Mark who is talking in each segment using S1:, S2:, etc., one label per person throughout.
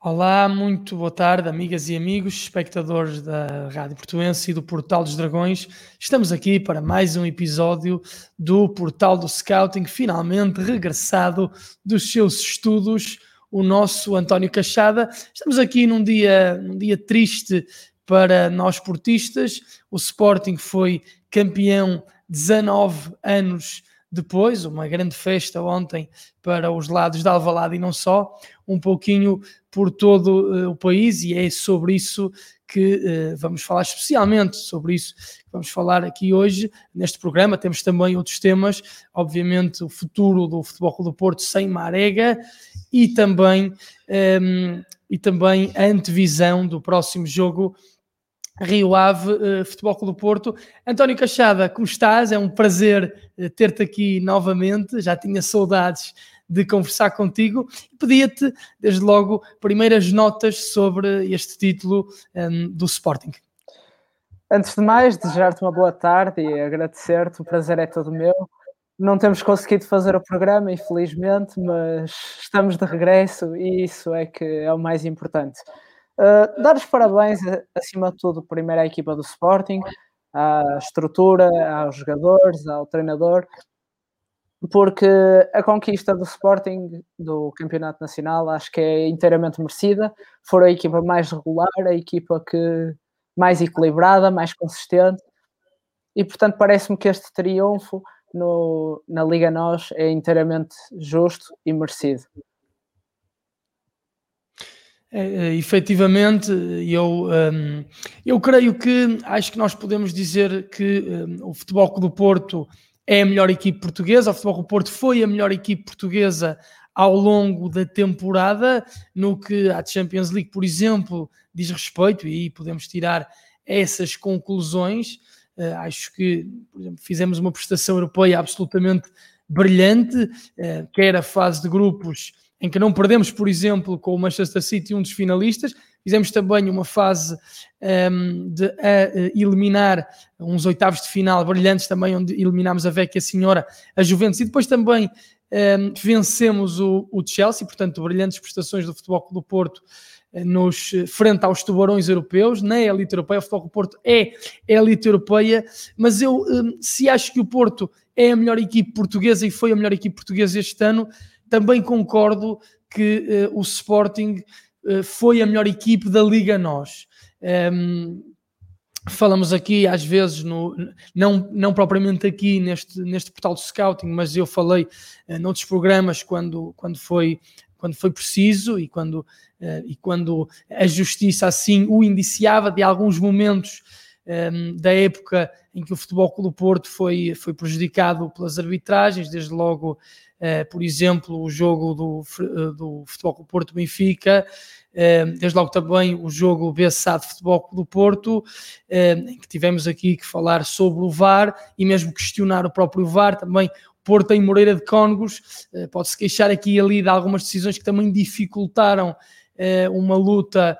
S1: Olá, muito boa tarde, amigas e amigos, espectadores da Rádio Portuense e do Portal dos Dragões. Estamos aqui para mais um episódio do Portal do Scouting, finalmente regressado dos seus estudos, o nosso António Cachada. Estamos aqui num dia, num dia triste para nós portistas. O Sporting foi campeão 19 anos depois, uma grande festa ontem para os lados de Alvalade e não só, um pouquinho por todo uh, o país e é sobre isso que uh, vamos falar especialmente sobre isso que vamos falar aqui hoje neste programa. Temos também outros temas, obviamente o futuro do Futebol Clube do Porto sem Marega e também, um, ehm, e também a antevisão do próximo jogo Rio Ave uh, Futebol Clube do Porto. António Cachada, como estás? É um prazer uh, ter-te aqui novamente. Já tinha saudades de conversar contigo pedia-te, desde logo, primeiras notas sobre este título um, ehm, do Sporting.
S2: Antes de mais, desejar-te uma boa tarde e agradecer-te. O prazer é todo meu. Não temos conseguido fazer o programa, infelizmente, mas estamos de regresso e isso é que é o mais importante. Uh, dar os parabéns, acima de tudo, primeiro à equipa do Sporting, à estrutura, aos jogadores, ao treinador, porque a conquista do Sporting do Campeonato Nacional acho que é inteiramente merecida. Foram a equipa mais regular, a equipa que mais equilibrada, mais consistente, e portanto parece-me que este triunfo no, na Liga Nós é inteiramente justo e merecido.
S1: É, é, efetivamente, eu, um, eu creio que acho que nós podemos dizer que um, o Futebol Clube do Porto é a melhor equipe portuguesa, o Futebol Clube do Porto foi a melhor equipe portuguesa ao longo da temporada, no que a Champions League, por exemplo, diz respeito, e podemos tirar essas conclusões. Uh, acho que, por exemplo, fizemos uma prestação europeia absolutamente brilhante, uh, quer a fase de grupos em que não perdemos, por exemplo, com o Manchester City, um dos finalistas. Fizemos também uma fase um, ehm, de eliminar uns oitavos de final brilhantes também, onde eliminámos a Vecchia Senhora, a Juventus, e depois também um, ehm, vencemos o, o, Chelsea, portanto, brilhantes prestações do Futebol Clube do Porto eh, nos, frente aos tubarões europeus, na elite europeia, o Futebol Clube do Porto é elite europeia, mas eu, um, ehm, se acho que o Porto é a melhor equipe portuguesa e foi a melhor equipe portuguesa este ano, também concordo que uh, o Sporting uh, foi a melhor equipe da Liga Nós. Um, ehm, falamos aqui às vezes, no, não, não propriamente aqui neste, neste portal de scouting, mas eu falei uh, noutros programas quando, quando, foi, quando foi preciso e quando, uh, e quando a justiça assim o indiciava de alguns momentos um, ehm, da época em que o Futebol Clube Porto foi, foi prejudicado pelas arbitragens, desde logo por exemplo, o jogo do, uh, do Futebol Clube Porto Benfica, uh, desde logo também o jogo BSA de Futebol do Porto, em que tivemos aqui que falar sobre o VAR e mesmo questionar o próprio VAR, também Porto em Moreira de Cónegos, pode-se queixar aqui e ali de algumas decisões que também dificultaram uma luta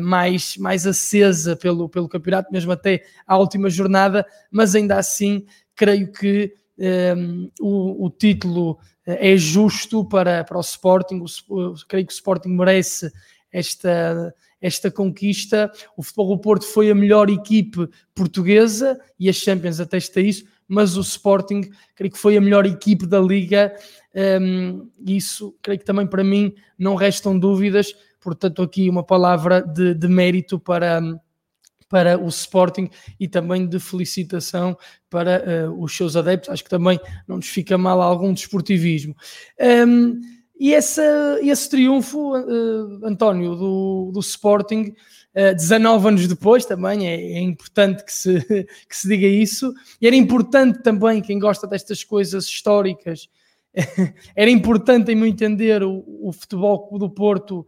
S1: mais, mais acesa pelo, pelo campeonato, mesmo até à última jornada, mas ainda assim creio que um, o, o, título eh, é justo para, para o Sporting, o, creio que o Sporting merece esta, esta conquista. O Futebol do Porto foi a melhor equipe portuguesa e a Champions atesta isso, mas o Sporting creio que foi a melhor equipe da Liga. Um, isso creio que também para mim não restam dúvidas. Portanto, aqui uma palavra de, de mérito para, para o Sporting e também de felicitação para uh, os seus adeptos. Acho que também não nos fica mal algum desportivismo. Um, e essa, esse triunfo, uh, António, do, do Sporting, uh, eh, 19 anos depois, também é, é, importante que se, que se diga isso, e era importante também, quem gosta destas coisas históricas, era importante, em meu entender, o, o futebol do Porto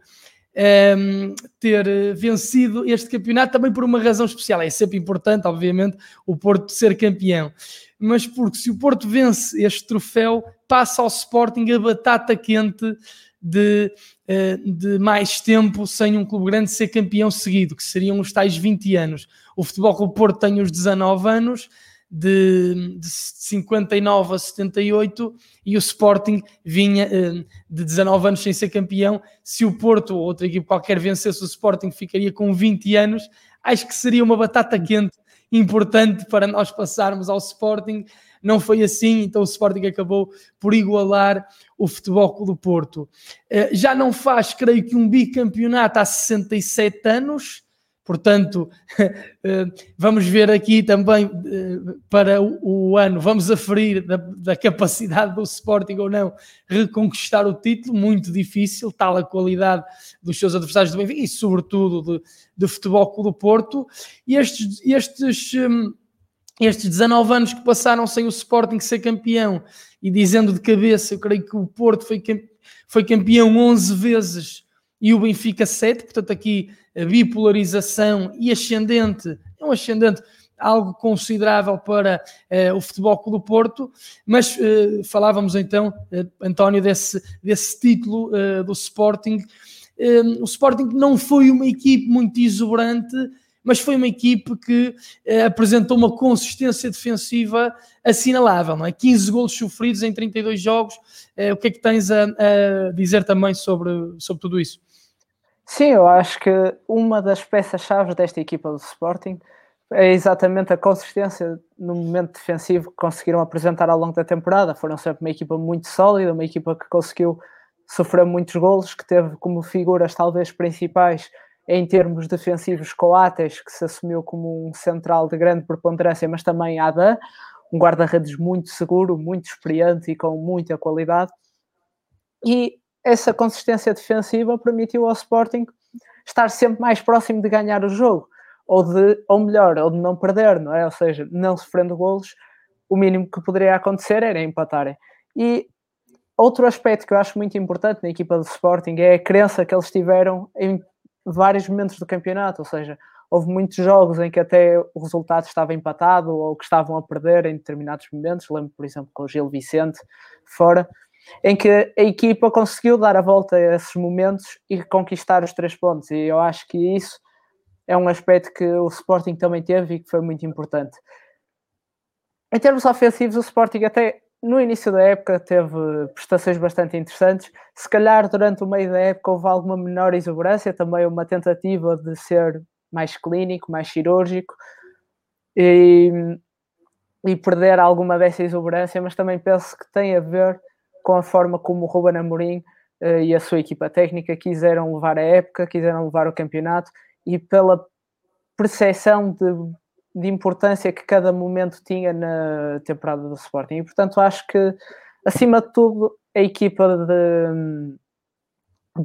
S1: um, ehm, ter eh, vencido este campeonato também por uma razão especial. É sempre importante, obviamente, o Porto ser campeão, mas porque se o Porto vence este troféu, passa ao Sporting a batata quente de, eh, de mais tempo sem um clube grande ser campeão seguido, que seriam os tais 20 anos. O Futebol Clube Porto tem os 19 anos, de, de 59 a 78 e o Sporting vinha uh, de 19 anos sem ser campeão. Se o Porto ou outra equipe qualquer vencesse o Sporting, ficaria com 20 anos. Acho que seria uma batata quente importante para nós passarmos ao Sporting. Não foi assim, então o Sporting acabou por igualar o Futebol Clube do Porto. Uh, já não faz, creio que, um bicampeonato há 67 anos Portanto, eh, vamos ver aqui também eh, para o ano, vamos aferir da, da, capacidade do Sporting ou não reconquistar o título, muito difícil, tal a qualidade dos seus adversários do Benfica e sobretudo de futebol do Porto. E estes, estes, hum, estes 19 anos que passaram sem o Sporting ser campeão e dizendo de cabeça, eu creio que o Porto foi, foi campeão 11 vezes e o Benfica 7, portanto aqui a bipolarização e ascendente, é um ascendente algo considerável para uh, o Futebol Clube do Porto, mas uh, falávamos então, uh, António, desse, desse título do Sporting. o Sporting não foi uma equipe muito exuberante, mas foi uma equipe que apresentou uma consistência defensiva assinalável, não é? 15 golos sofridos em 32 jogos. o que é que tens a, a dizer também sobre, sobre tudo isso?
S2: Sim, eu acho que uma das peças-chave desta equipa do Sporting é exatamente a consistência no momento defensivo que conseguiram apresentar ao longo da temporada. Foram sempre uma equipa muito sólida, uma equipa que conseguiu sofrer muitos golos, que teve como figuras talvez principais em termos defensivos Coates, que se assumiu como um central de grande preponderância, mas também Adam, um guarda-redes muito seguro, muito experiente e com muita qualidade. E essa consistência defensiva permitiu ao Sporting estar sempre mais próximo de ganhar o jogo, ou de, ou melhor, ou de não perder, não é? Ou seja, não sofrendo golos, o mínimo que poderia acontecer era empatarem. E outro aspecto que eu acho muito importante na equipa do Sporting é a crença que eles tiveram em vários momentos do campeonato, ou seja, houve muitos jogos em que até o resultado estava empatado ou que estavam a perder em determinados momentos. Lembro, por exemplo, com o Gil Vicente fora, em que a equipa conseguiu dar a volta a esses momentos e conquistar os três pontos. E eu acho que isso é um aspecto que o Sporting também teve e que foi muito importante. Em termos ofensivos, o Sporting até no início da época teve prestações bastante interessantes. Se calhar durante o meio da época houve alguma menor exuberância, também uma tentativa de ser mais clínico, mais cirúrgico e, e perder alguma dessa exuberância, mas também penso que tem a ver com a forma como o Ruben Amorim uh, e a sua equipa técnica quiseram levar a época, quiseram levar o campeonato e pela percepção de, de importância que cada momento tinha na temporada do Sporting. E portanto acho que, acima de tudo, a equipa de,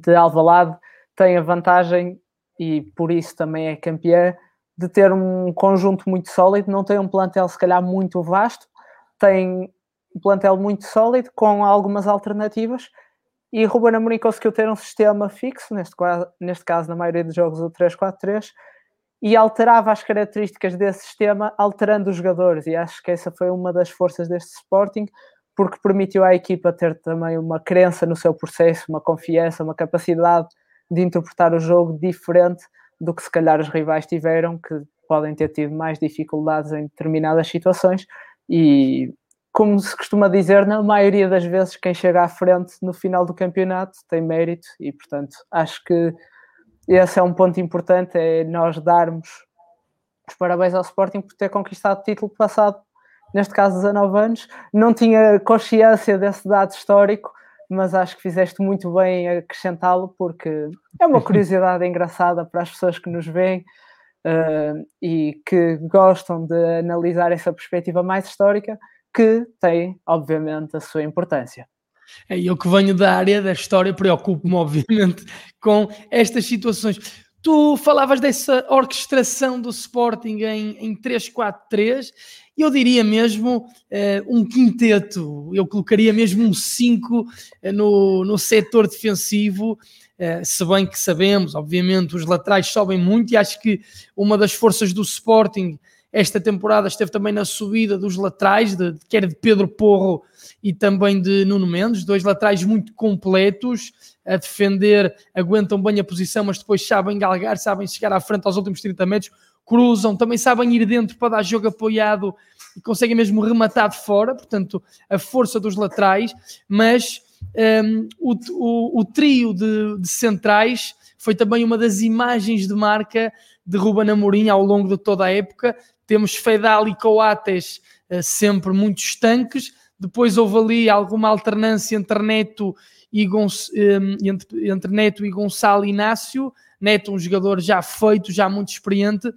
S2: de Alvalade tem a vantagem e por isso também é campeã de ter um conjunto muito sólido, não tem um plantel se calhar muito vasto, tem um plantel muito sólido, com algumas alternativas, e Ruben Amorim conseguiu ter um sistema fixo, neste, neste caso, na maioria dos jogos, o 3-4-3, e alterava as características desse sistema, alterando os jogadores, e acho que essa foi uma das forças deste Sporting, porque permitiu à equipa ter também uma crença no seu processo, uma confiança, uma capacidade de interpretar o jogo diferente do que se calhar os rivais tiveram, que podem ter tido mais dificuldades em determinadas situações, e como se costuma dizer, na maioria das vezes quem chega à frente no final do campeonato tem mérito e, portanto, acho que esse é um ponto importante, é nós darmos os parabéns ao Sporting por ter conquistado o título passado, neste caso 19 anos. Não tinha consciência desse dado histórico, mas acho que fizeste muito bem acrescentá-lo porque é uma curiosidade engraçada para as pessoas que nos veem uh, e que gostam de analisar essa perspectiva mais histórica que tem, obviamente, a sua importância.
S1: É, eu que venho da área da história, preocupo-me, obviamente, com estas situações. Tu falavas dessa orquestração do Sporting em, em 3-4-3, eu diria mesmo uh, um quinteto, eu colocaria mesmo um 5 uh, no, no setor defensivo, uh, se bem que sabemos, obviamente, os laterais sobem muito e acho que uma das forças do Sporting esta temporada esteve também na subida dos laterais, de, quer de Pedro Porro e também de Nuno Mendes, dois laterais muito completos, a defender, aguentam bem a posição, mas depois sabem galgar, sabem chegar à frente aos últimos 30 metros. cruzam, também sabem ir dentro para dar jogo apoiado e conseguem mesmo rematar de fora, portanto, a força dos laterais, mas um, o, o, o, trio de, de, centrais foi também uma das imagens de marca de Ruben Amorim ao longo de toda a época. Temos Fedal e Coates uh, sempre muito estanques, depois houve ali alguma alternância entre Neto e, um, entre, entre Neto e Gonçalo Inácio, Neto um jogador já feito, já muito experiente,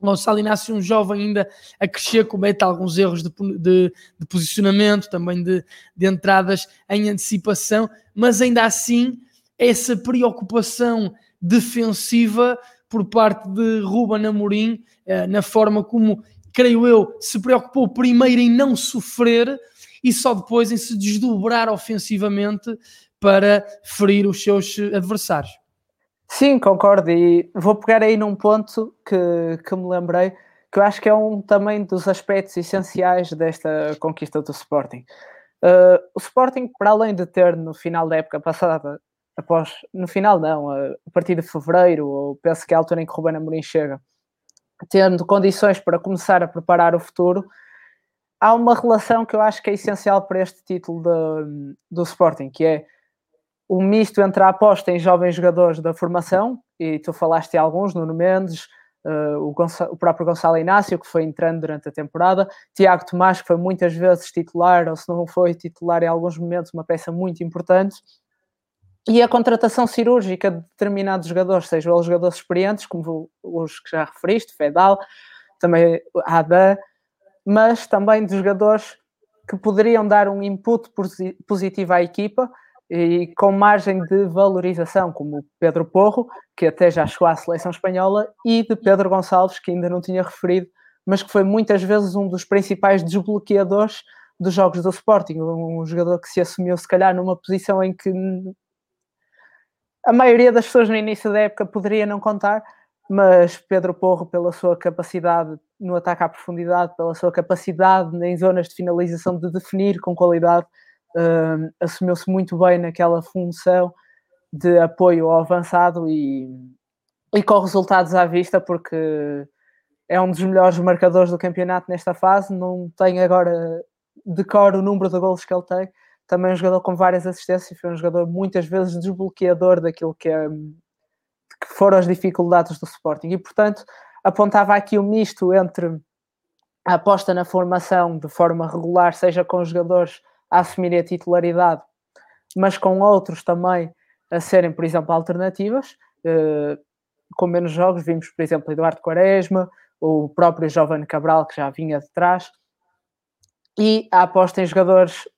S1: Gonçalo Inácio, um jovem ainda a crescer, comete alguns erros de, de, de posicionamento, também de, de, entradas em antecipação, mas ainda assim, essa preocupação defensiva por parte de Ruben Amorim, eh, na forma como, creio eu, se preocupou primeiro em não sofrer e só depois em se desdobrar ofensivamente para ferir os seus adversários.
S2: Sim, concordo. E vou pegar aí num ponto que, que me lembrei, que eu acho que é um também dos aspectos essenciais desta conquista do Sporting. Uh, o Sporting, para além de ter no final da época passada, após, no final não, a partir de fevereiro, ou penso que é a altura em que Ruben Amorim chega, tendo condições para começar a preparar o futuro, há uma relação que eu acho que é essencial para este título de, do Sporting, que é o misto entre a aposta em jovens jogadores da formação, e tu falaste de alguns, Nuno Mendes, uh, o, o, próprio Gonçalo Inácio, que foi entrando durante a temporada, Tiago Tomás, que foi muitas vezes titular, ou se não foi titular em alguns momentos, uma peça muito importante, e a contratação cirúrgica de determinados jogadores, sejam os jogadores experientes, como os que já referiste, Fedal, também Adam, mas também de jogadores que poderiam dar um input positivo à equipa, e com margem de valorização, como Pedro Porro, que até já chegou à seleção espanhola, e de Pedro Gonçalves, que ainda não tinha referido, mas que foi muitas vezes um dos principais desbloqueadores dos jogos do Sporting, um jogador que se assumiu se calhar numa posição em que a maioria das pessoas no início da época poderia não contar, mas Pedro Porro, pela sua capacidade no ataque à profundidade, pela sua capacidade em zonas de finalização de definir com qualidade, uh, assumiu-se muito bem naquela função de apoio ao avançado e, e com resultados à vista, porque é um dos melhores marcadores do campeonato nesta fase. Não tenho agora de cor o número de gols que ele tem. Também um jogador com várias assistências, foi um jogador muitas vezes desbloqueador daquilo que, é, que foram as dificuldades do Sporting. E, portanto, apontava aqui o um misto entre a aposta na formação de forma regular, seja com jogadores a assumir a titularidade, mas com outros também a serem, por exemplo, alternativas, eh, com menos jogos. Vimos, por exemplo, Eduardo Quaresma, o próprio Giovanni Cabral, que já vinha de trás, e a aposta em jogadores,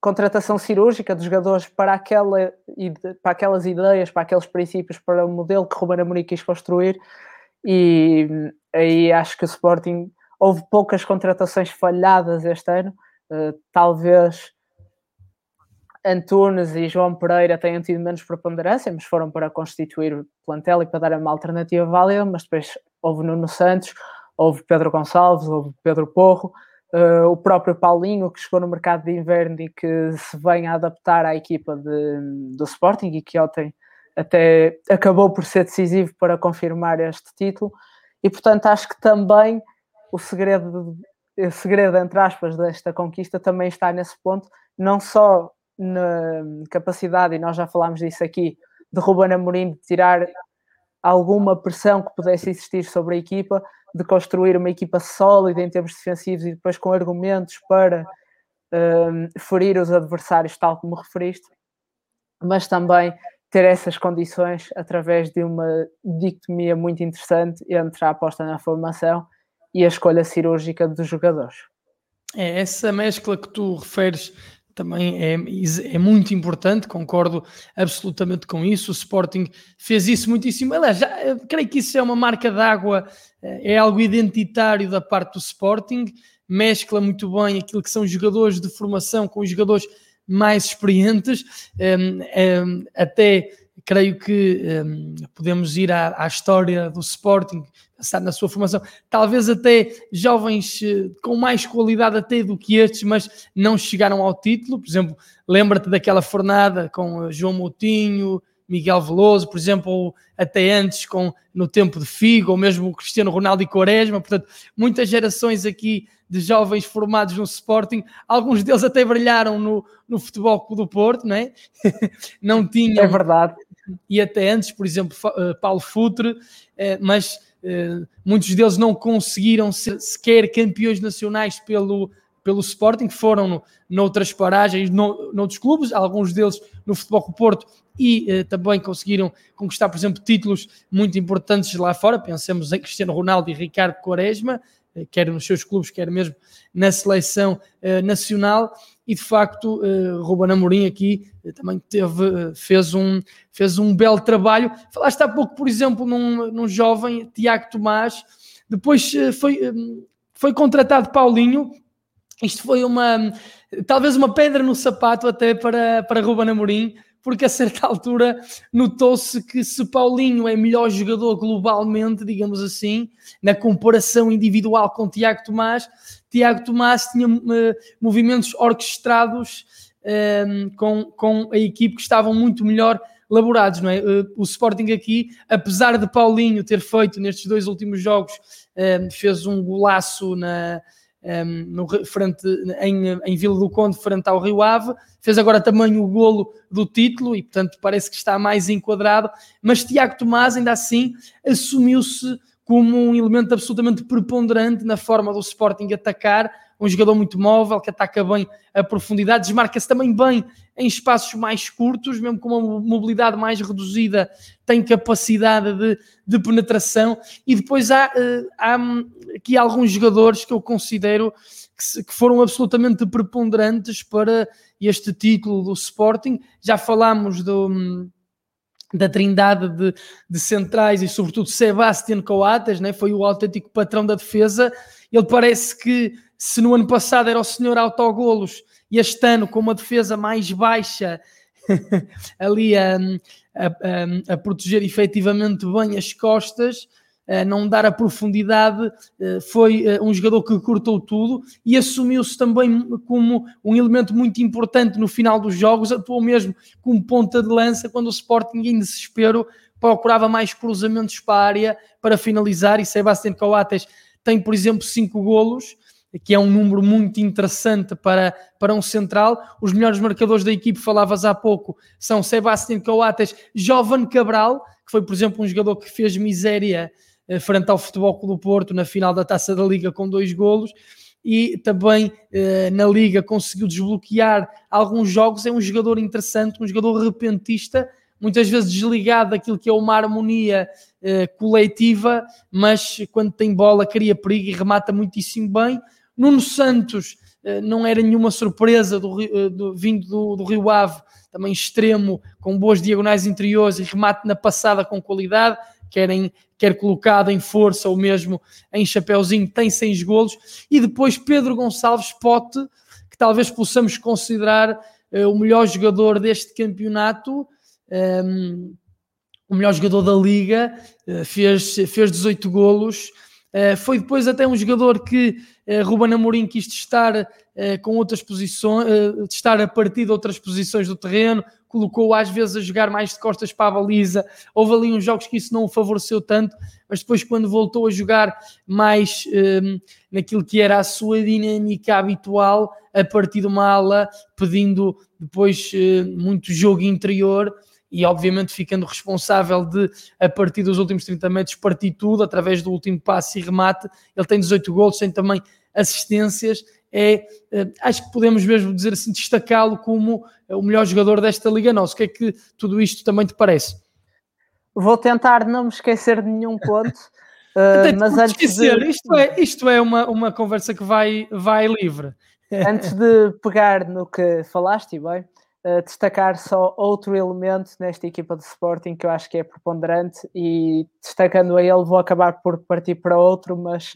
S2: contratação cirúrgica de jogadores para, aquela, para aquelas ideias, para aqueles princípios, para o modelo que Ruben Amorim quis construir, e aí acho que o Sporting houve poucas contratações falhadas este ano, Uh, talvez Antunes e João Pereira tenham tido menos preponderância, mas foram para constituir plantel e para dar uma alternativa válida, mas depois houve Nuno Santos, houve Pedro Gonçalves, houve Pedro Porro, uh, o próprio Paulinho, que chegou no mercado de inverno e que se vem a adaptar à equipa de, do Sporting e que ontem até acabou por ser decisivo para confirmar este título. E portanto acho que também o segredo o segredo, entre aspas, desta conquista também está nesse ponto, não só na capacidade, e nós já falámos disso aqui, de Ruben Amorim de tirar alguma pressão que pudesse existir sobre a equipa, de construir uma equipa sólida em termos defensivos e depois com argumentos para um, ferir os adversários, tal como referiste, mas também ter essas condições através de uma dicotomia muito interessante entre a aposta na formação e a escolha cirúrgica dos jogadores.
S1: É, essa mescla que tu referes também é, é muito importante, concordo absolutamente com isso. O Sporting fez isso muitíssimo. Aliás, já, creio que isso é uma marca d'água, é algo identitário da parte do Sporting, mescla muito bem aquilo que são jogadores de formação com os jogadores mais experientes, até creio que podemos ir à, à história do Sporting, pensar na sua formação, talvez até jovens eh, com mais qualidade até do que estes, mas não chegaram ao título. Por exemplo, lembra-te daquela fornada com eh, João Moutinho, Miguel Veloso, por exemplo, ou até antes com, no tempo de Figo, ou mesmo o Cristiano Ronaldo e Quaresma, portanto, muitas gerações aqui de jovens formados no Sporting, alguns deles até brilharam no, no Futebol do Porto, não é? não tinham...
S2: É verdade.
S1: E até antes, por exemplo, eh, Paulo Futre, mas muitos deles não conseguiram ser sequer campeões nacionais pelo, pelo Sporting, foram no, noutras paragens, no, noutros clubes, alguns deles no Futebol do Porto, e eh, também conseguiram conquistar, por exemplo, títulos muito importantes lá fora. Pensemos em Cristiano Ronaldo e Ricardo Quaresma, eh, quer nos seus clubes, quer mesmo na seleção eh, nacional. E de facto, uh, Ruben Amorim aqui também teve, fez, um, fez um belo trabalho. Falaste há pouco, por exemplo, num, num jovem, Tiago Tomás, depois foi, foi contratado Paulinho, isto foi uma talvez uma pedra no sapato até para, para Ruben Amorim, porque a certa altura notou-se que se Paulinho é melhor jogador globalmente, digamos assim, na comparação individual com Tiago Tomás, Tiago Tomás tinha uh, movimentos orquestrados uh, com, com a equipe que estavam muito melhor elaborados, não é? Uh, o Sporting aqui, apesar de Paulinho ter feito nestes dois últimos jogos, fez um golaço na um, no, frente, em, em Vila do Conde, frente ao Rio Ave, fez agora também o golo do título e, portanto, parece que está mais enquadrado. Mas Tiago Tomás, ainda assim, assumiu-se como um elemento absolutamente preponderante na forma do Sporting atacar, um jogador muito móvel, que ataca bem a profundidade, desmarca-se também bem em espaços mais curtos, mesmo com uma mobilidade mais reduzida, tem capacidade de, de penetração. E depois há, eh, há aqui alguns jogadores que eu considero que, que foram absolutamente preponderantes para este título do Sporting. Já falámos do da trindade de, de, centrais e sobretudo Sebastián Coates, né? foi o autêntico patrão da defesa. Ele parece que se no ano passado era o senhor autogolos e este ano com uma defesa mais baixa ali a, a, a, a, proteger efetivamente bem as costas, a não dar a profundidade, eh, foi eh, um jogador que cortou tudo e assumiu-se também como um elemento muito importante no final dos jogos, atuou mesmo como ponta de lança quando o Sporting em desespero procurava mais cruzamentos para a área para finalizar. E Sebastián Coates tem, por exemplo, cinco golos que é um número muito interessante para, para um central. Os melhores marcadores da equipe, falavas há pouco, são Sebastián Coates, Jovan Cabral, que foi, por exemplo, um jogador que fez miséria eh, frente ao Futebol Clube Porto na final da Taça da Liga com dois golos e também eh, na Liga conseguiu desbloquear alguns jogos. É um jogador interessante, um jogador repentista, muitas vezes desligado daquilo que é uma harmonia eh, coletiva, mas quando tem bola cria perigo e remata muitíssimo bem. Nuno Santos eh, não era nenhuma surpresa do, eh, do vindo do, do, Rio Ave, também extremo, com boas diagonais interiores e remate na passada com qualidade, quer, em, quer colocado em força ou mesmo em chapéuzinho, tem seis golos. E depois Pedro Gonçalves Pote, que talvez possamos considerar uh, o melhor jogador deste campeonato. Um, ehm, o melhor jogador da liga, uh, fez, fez 18 golos, foi depois até um jogador que uh, Ruben Amorim quis testar uh, com outras posições, testar a partir de outras posições do terreno, colocou às vezes a jogar mais de costas para a baliza. Houve ali uns jogos que isso não o favoreceu tanto, mas depois, quando voltou a jogar mais um, naquilo que era a sua dinâmica habitual, a partir de uma ala, pedindo depois uh, muito jogo interior e obviamente ficando responsável de, a partir dos últimos 30 metros, partir tudo através do último passe e remate. Ele tem 18 gols, tem também assistências. É, eh, acho que podemos mesmo dizer assim, destacá-lo como o melhor jogador desta Liga Nossa. O que é que tudo isto também te parece?
S2: Vou tentar não me esquecer de nenhum ponto. Uh, mas antes esquecer,
S1: de... isto é, isto é uma, uma conversa que vai, vai livre.
S2: Antes de pegar no que falaste, bem, destacar só outro elemento nesta equipa de Sporting que eu acho que é preponderante e destacando a ele vou acabar por partir para outro, mas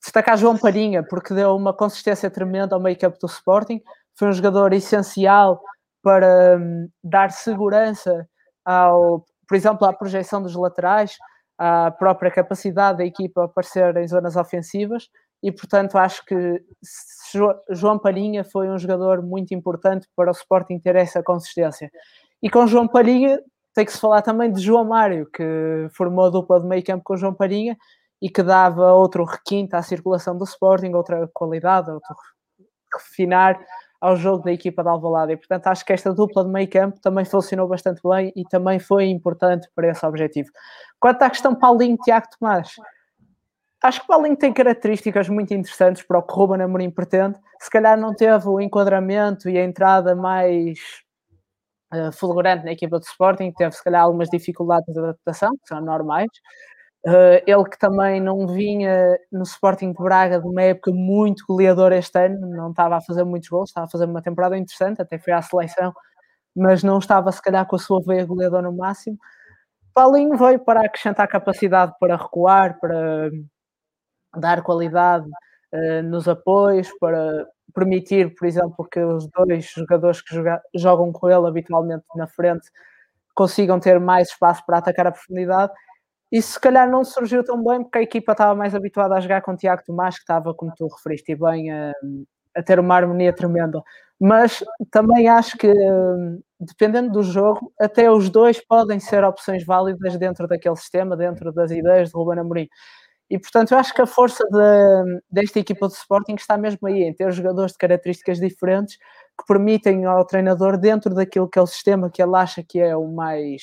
S2: destacar João Parinha, porque deu uma consistência tremenda ao meio-campo do Sporting, foi um jogador essencial para um, dar segurança ao, por exemplo, à projeção dos laterais, à própria capacidade da equipa aparecer em zonas ofensivas e, portanto, acho que João Palhinha foi um jogador muito importante para o Sporting ter essa consistência. E com João Palhinha tem que se falar também de João Mário, que formou a dupla de meio campo com João Parinha e que dava outro requinte à circulação do Sporting, outra qualidade, outro refinar ao jogo da equipa de Alvalade. E, portanto, acho que esta dupla de meio campo também funcionou bastante bem e também foi importante para esse objetivo. Quanto à questão Paulinho-Tiago Tomás, acho que Paulinho tem características muito interessantes para o que Ruben Amorim pretende. Se calhar não teve o enquadramento e a entrada mais uh, fulgurante na equipa do Sporting, teve se calhar algumas dificuldades de adaptação, que são normais. Uh, ele que também não vinha no Sporting de Braga de uma época muito goleador este ano, não estava a fazer muitos gols, estava a fazer uma temporada interessante, até foi à seleção, mas não estava se calhar com a sua veia goleador no máximo. Paulinho veio para acrescentar capacidade para recuar, para dar qualidade uh, nos apoios, para permitir, por exemplo, que os dois jogadores que joga, jogam com ele habitualmente na frente consigam ter mais espaço para atacar a profundidade isso se calhar não surgiu tão bem porque a equipa estava mais habituada a jogar com o Tiago Tomás, que estava, como tu referiste bem, a, a ter uma harmonia tremenda. Mas também acho que, dependendo do jogo, até os dois podem ser opções válidas dentro daquele sistema, dentro das ideias de Ruben Amorim. E, portanto, eu acho que a força de, desta equipa de Sporting está mesmo aí, em ter jogadores de características diferentes que permitem ao treinador, dentro daquilo que é o sistema que ele acha que é o mais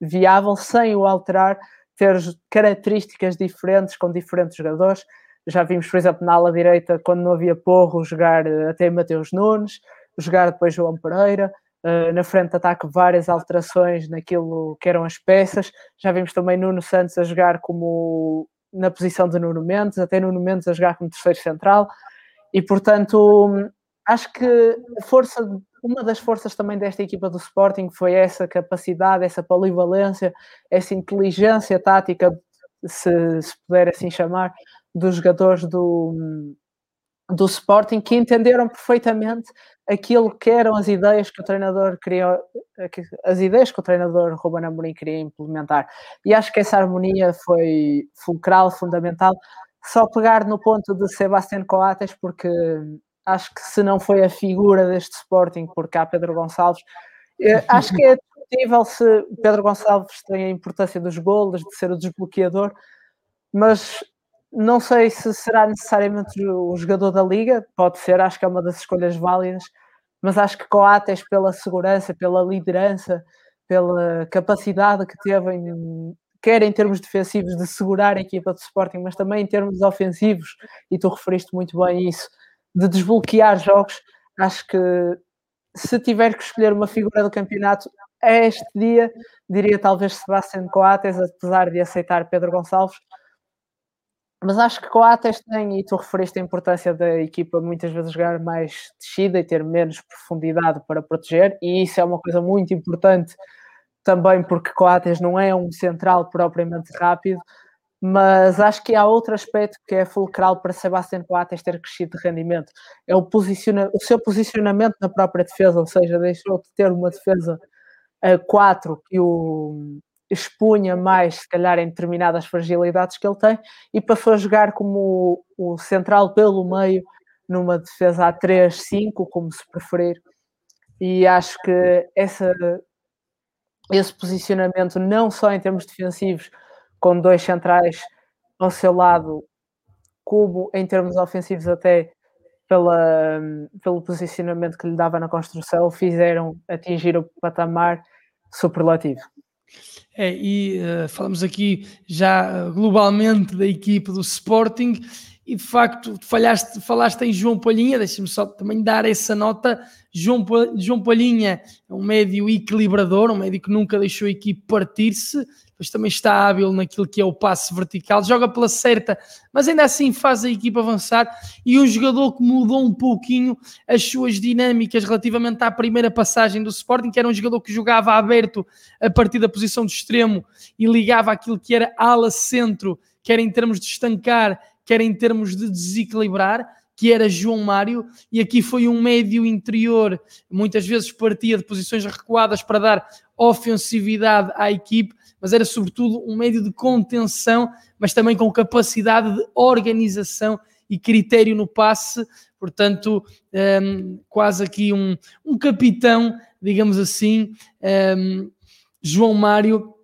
S2: viável, sem o alterar, ter características diferentes com diferentes jogadores. Já vimos, por exemplo, na ala direita, quando não havia Porro, jogar eh, até Mateus Nunes, jogar depois João Pereira. Uh, na frente de ataque, várias alterações naquilo que eram as peças. Já vimos também Nuno Santos a jogar como na posição de Nuno Mendes, até Nuno Mendes a jogar como terceiro central. E, portanto, acho que força uma das forças também desta equipa do Sporting foi essa capacidade, essa polivalência, essa inteligência tática, se, se puder assim chamar, dos jogadores do, do Sporting que entenderam perfeitamente aquilo que eram as ideias que o treinador queria, as ideias que o treinador Ruben Amorim queria implementar. E acho que essa harmonia foi fulcral, fundamental. Só pegar no ponto de Sebastián Coates, porque acho que se não foi a figura deste Sporting, porque há Pedro Gonçalves, eh, acho que é discutível se Pedro Gonçalves tem a importância dos golos, de ser o desbloqueador, mas não sei se será necessariamente o jogador da liga, pode ser, acho que é uma das escolhas válidas, mas acho que Coates, pela segurança, pela liderança, pela capacidade que teve, em, quer em termos defensivos, de segurar a equipa de Sporting, mas também em termos ofensivos, e tu referiste muito bem isso, de desbloquear jogos, acho que se tiver que escolher uma figura do campeonato a este dia, diria talvez Sebastián Coates, apesar de aceitar Pedro Gonçalves. Mas acho que Coates tem, e tu referiste a importância da equipa muitas vezes jogar mais descida e ter menos profundidade para proteger, e isso é uma coisa muito importante também porque Coates não é um central propriamente rápido, mas acho que há outro aspecto que é fulcral para Sebastián Coates ter crescido de rendimento. É o, posiciona o seu posicionamento na própria defesa, ou seja, deixou de ter uma defesa a 4 que o expunha mais, se calhar, em determinadas fragilidades que ele tem, e passou jogar como o, o central pelo meio, numa defesa a 3-5, como se preferir. E acho que essa, esse posicionamento, não só em termos defensivos, com dois centrais ao seu lado, Cubo em termos ofensivos até pela, pelo posicionamento que lhe dava na construção, fizeram atingir o patamar superlativo.
S1: É, e uh, falamos aqui já globalmente da equipe do Sporting e de facto falhaste, falaste em João Palhinha, deixa-me só também dar essa nota. João, João Palhinha é um médio equilibrador, um médio que nunca deixou a equipe partir-se, mas também está hábil naquilo que é o passe vertical, joga pela certa, mas ainda assim faz a equipa avançar. E um jogador que mudou um pouquinho as suas dinâmicas relativamente à primeira passagem do Sporting, que era um jogador que jogava aberto a partir da posição de extremo e ligava aquilo que era ala-centro, quer em termos de estancar, quer em termos de desequilibrar, que era João Mário, e aqui foi um médio interior, muitas vezes partia de posições recuadas para dar ofensividade à equipe, mas era sobretudo um médio de contenção, mas também com capacidade de organização e critério no passe, portanto, um, quase aqui um, um capitão, digamos assim, um, João Mário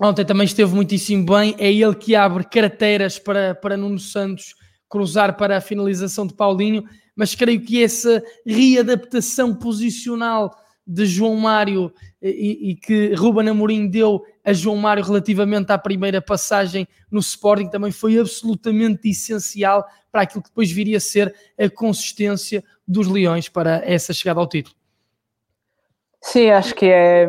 S1: ontem também esteve muitíssimo bem. É ele que abre crateras para, para Nuno Santos cruzar para a finalização de Paulinho, mas creio que essa readaptação posicional de João Mário e, e, que Ruben Amorim deu a João Mário relativamente à primeira passagem no Sporting também foi absolutamente essencial para aquilo que depois viria a ser a consistência dos Leões para essa chegada ao título.
S2: Sim, acho que é,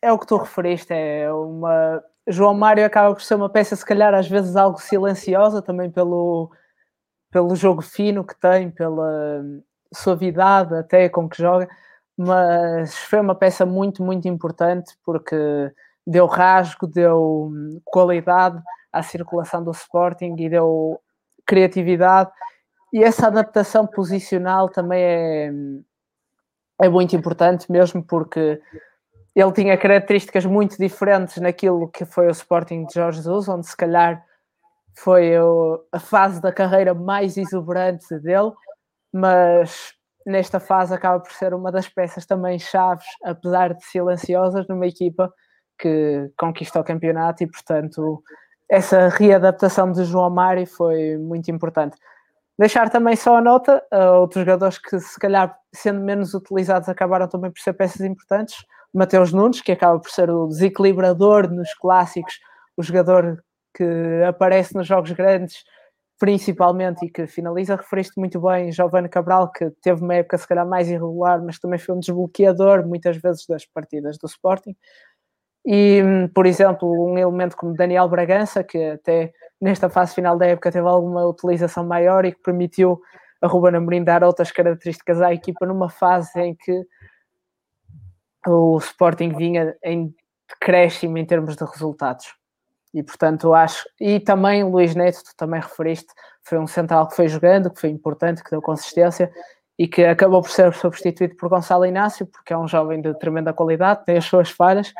S2: é o que tu referiste, é uma... João Mário acaba por ser uma peça, se calhar, às vezes algo silenciosa, também pelo, pelo jogo fino que tem, pela suavidade até com que joga, mas foi uma peça muito, muito importante porque deu rasgo, deu qualidade à circulação do Sporting e deu criatividade. E essa adaptação posicional também é, é muito importante, mesmo porque ele tinha características muito diferentes naquilo que foi o Sporting de Jorge Jesus, onde se calhar foi a fase da carreira mais exuberante dele, mas nesta fase acaba por ser uma das peças também chaves, apesar de silenciosas, numa equipa que conquista o campeonato e, portanto, essa readaptação de João Mário foi muito importante. Deixar também só a nota, uh, outros jogadores que se calhar sendo menos utilizados acabaram também por ser peças importantes. Mateus Nunes, que acaba por ser o desequilibrador nos clássicos, o jogador que aparece nos jogos grandes, principalmente e que finaliza, referiste muito bem Giovanni Cabral, que teve uma época se calhar mais irregular, mas também foi um desbloqueador muitas vezes das partidas do Sporting. E, por exemplo, um elemento como Daniel Bragança, que até nesta fase final da época teve alguma utilização maior e que permitiu a Ruben Amorim dar outras características à equipa numa fase em que o Sporting vinha em decréscimo em termos de resultados. E portanto acho, e também Luís Neto, tu também referiste, foi um central que foi jogando, que foi importante, que deu consistência e que acabou por ser substituído por Gonçalo Inácio, porque é um jovem de tremenda qualidade, tem as suas falhas,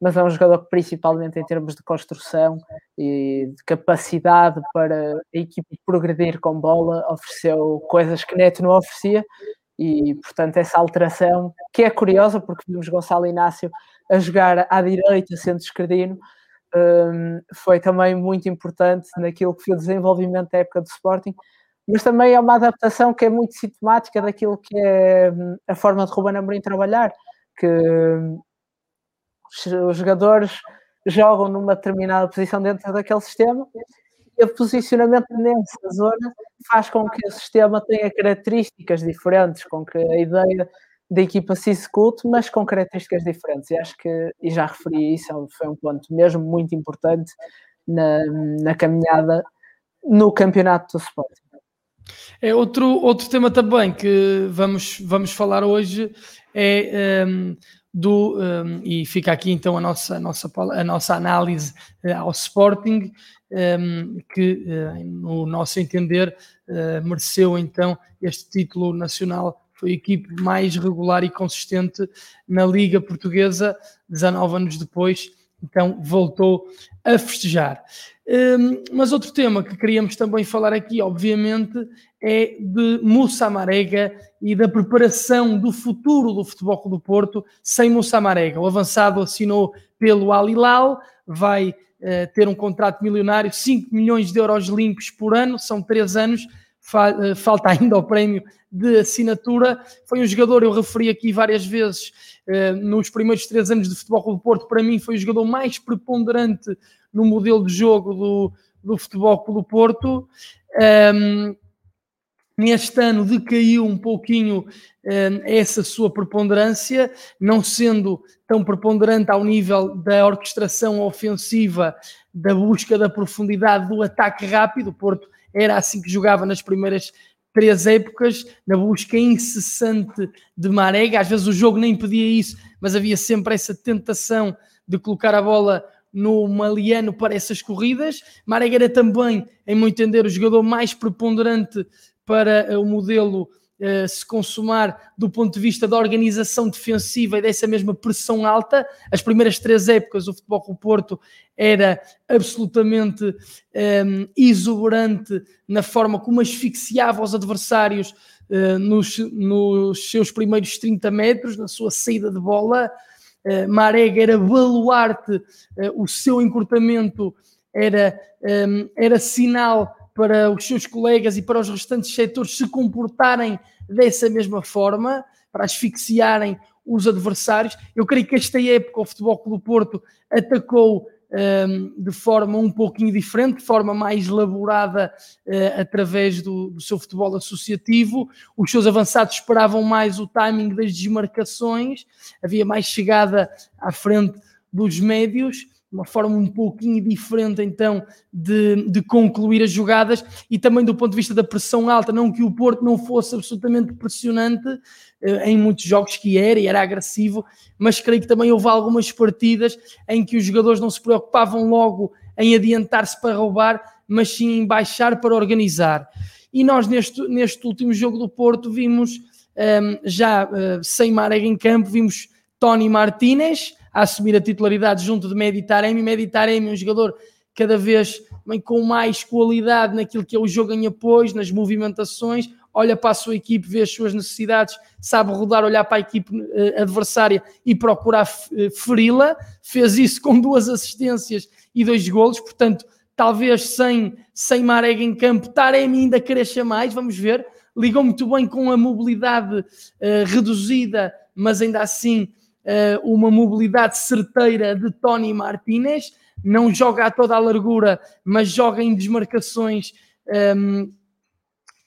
S2: mas é um jogador que principalmente em termos de construção e de capacidade para a equipe progredir com bola, ofereceu coisas que Neto não oferecia e portanto essa alteração, que é curiosa porque vimos Gonçalo Inácio a jogar à direita, sendo esquerdino, um, foi também muito importante naquilo que foi o desenvolvimento da época do Sporting, mas também é uma adaptação que é muito sintomática daquilo que é hum, a forma de Ruben Amorim trabalhar, que hum, os jogadores jogam numa determinada posição dentro daquele sistema o posicionamento nessa zona faz com que o sistema tenha características diferentes, com que a ideia da equipa se execute, mas com características diferentes. E acho que, e já referi isso, é foi um ponto mesmo muito importante na, na caminhada no campeonato do Sporting.
S1: É outro, outro tema também que vamos, vamos falar hoje é um, do um, e fica aqui então a nossa, a nossa, a nossa análise uh, ao Sporting, que uh, no nosso entender uh, mereceu então este título nacional foi a equipe mais regular e consistente na Liga Portuguesa, 19 anos depois, então voltou a festejar. Um, mas outro tema que queríamos também falar aqui, obviamente, é de Moussa Marega e da preparação do futuro do Futebol do Porto sem Moussa Marega. O avançado assinou pelo Al Hilal, vai uh, ter um contrato milionário, 5 milhões de euros limpos por ano, são 3 anos, eh, falta ainda o prémio de assinatura. Foi um jogador, eu referi aqui várias vezes, eh, nos primeiros três anos de futebol do Porto, para mim foi o jogador mais preponderante no modelo de jogo do, do futebol do Porto. Um, neste ano decaiu um pouquinho um, essa sua preponderância, não sendo tão preponderante ao nível da orquestração ofensiva, da busca da profundidade do ataque rápido. O Porto era assim que jogava nas primeiras três épocas, na busca incessante de Marega. Às vezes o jogo nem pedia isso, mas havia sempre essa tentação de colocar a bola no Maliano para essas corridas. Marega era também, em meu entender, o jogador mais preponderante para o modelo uh, se consumar do ponto de vista da organização defensiva e dessa mesma pressão alta. As primeiras três épocas, o Futebol com o Porto era absolutamente um, ehm, exuberante na forma como asfixiava os adversários uh, nos, nos seus primeiros 30 metros, na sua saída de bola. uh, Marega era baluarte, o seu encurtamento era, um, era sinal para os seus colegas e para os restantes setores se comportarem dessa mesma forma, para asfixiarem os adversários. Eu creio que esta época o Futebol Clube Porto atacou um, de forma um pouquinho diferente, de forma mais elaborada uh, através do, do, seu futebol associativo. Os seus avançados esperavam mais o timing das desmarcações, havia mais chegada à frente dos médios uma forma um pouquinho diferente então de, de, concluir as jogadas e também do ponto de vista da pressão alta, não que o Porto não fosse absolutamente pressionante eh, em muitos jogos que era e era agressivo, mas creio que também houve algumas partidas em que os jogadores não se preocupavam logo em adiantar-se para roubar, mas sim em baixar para organizar. E nós neste, neste último jogo do Porto vimos um, ehm, já uh, sem Marega em campo, vimos Tony Martinez, a assumir a titularidade junto de Meditaremi. Meditaremi um jogador cada vez com mais qualidade naquilo que é o jogo em apoio, nas movimentações, olha para a sua equipe, vê as suas necessidades, sabe rodar, olhar para a equipe uh, adversária e procurar uh, feri-la. Fez isso com duas assistências e dois golos, portanto, talvez sem, sem Marega em campo, Taremi ainda cresça mais, vamos ver. Ligou muito bem com a mobilidade uh, reduzida, mas ainda assim uh, uma mobilidade certeira de Tony Martinez, não joga a toda a largura, mas joga em desmarcações, um, ehm,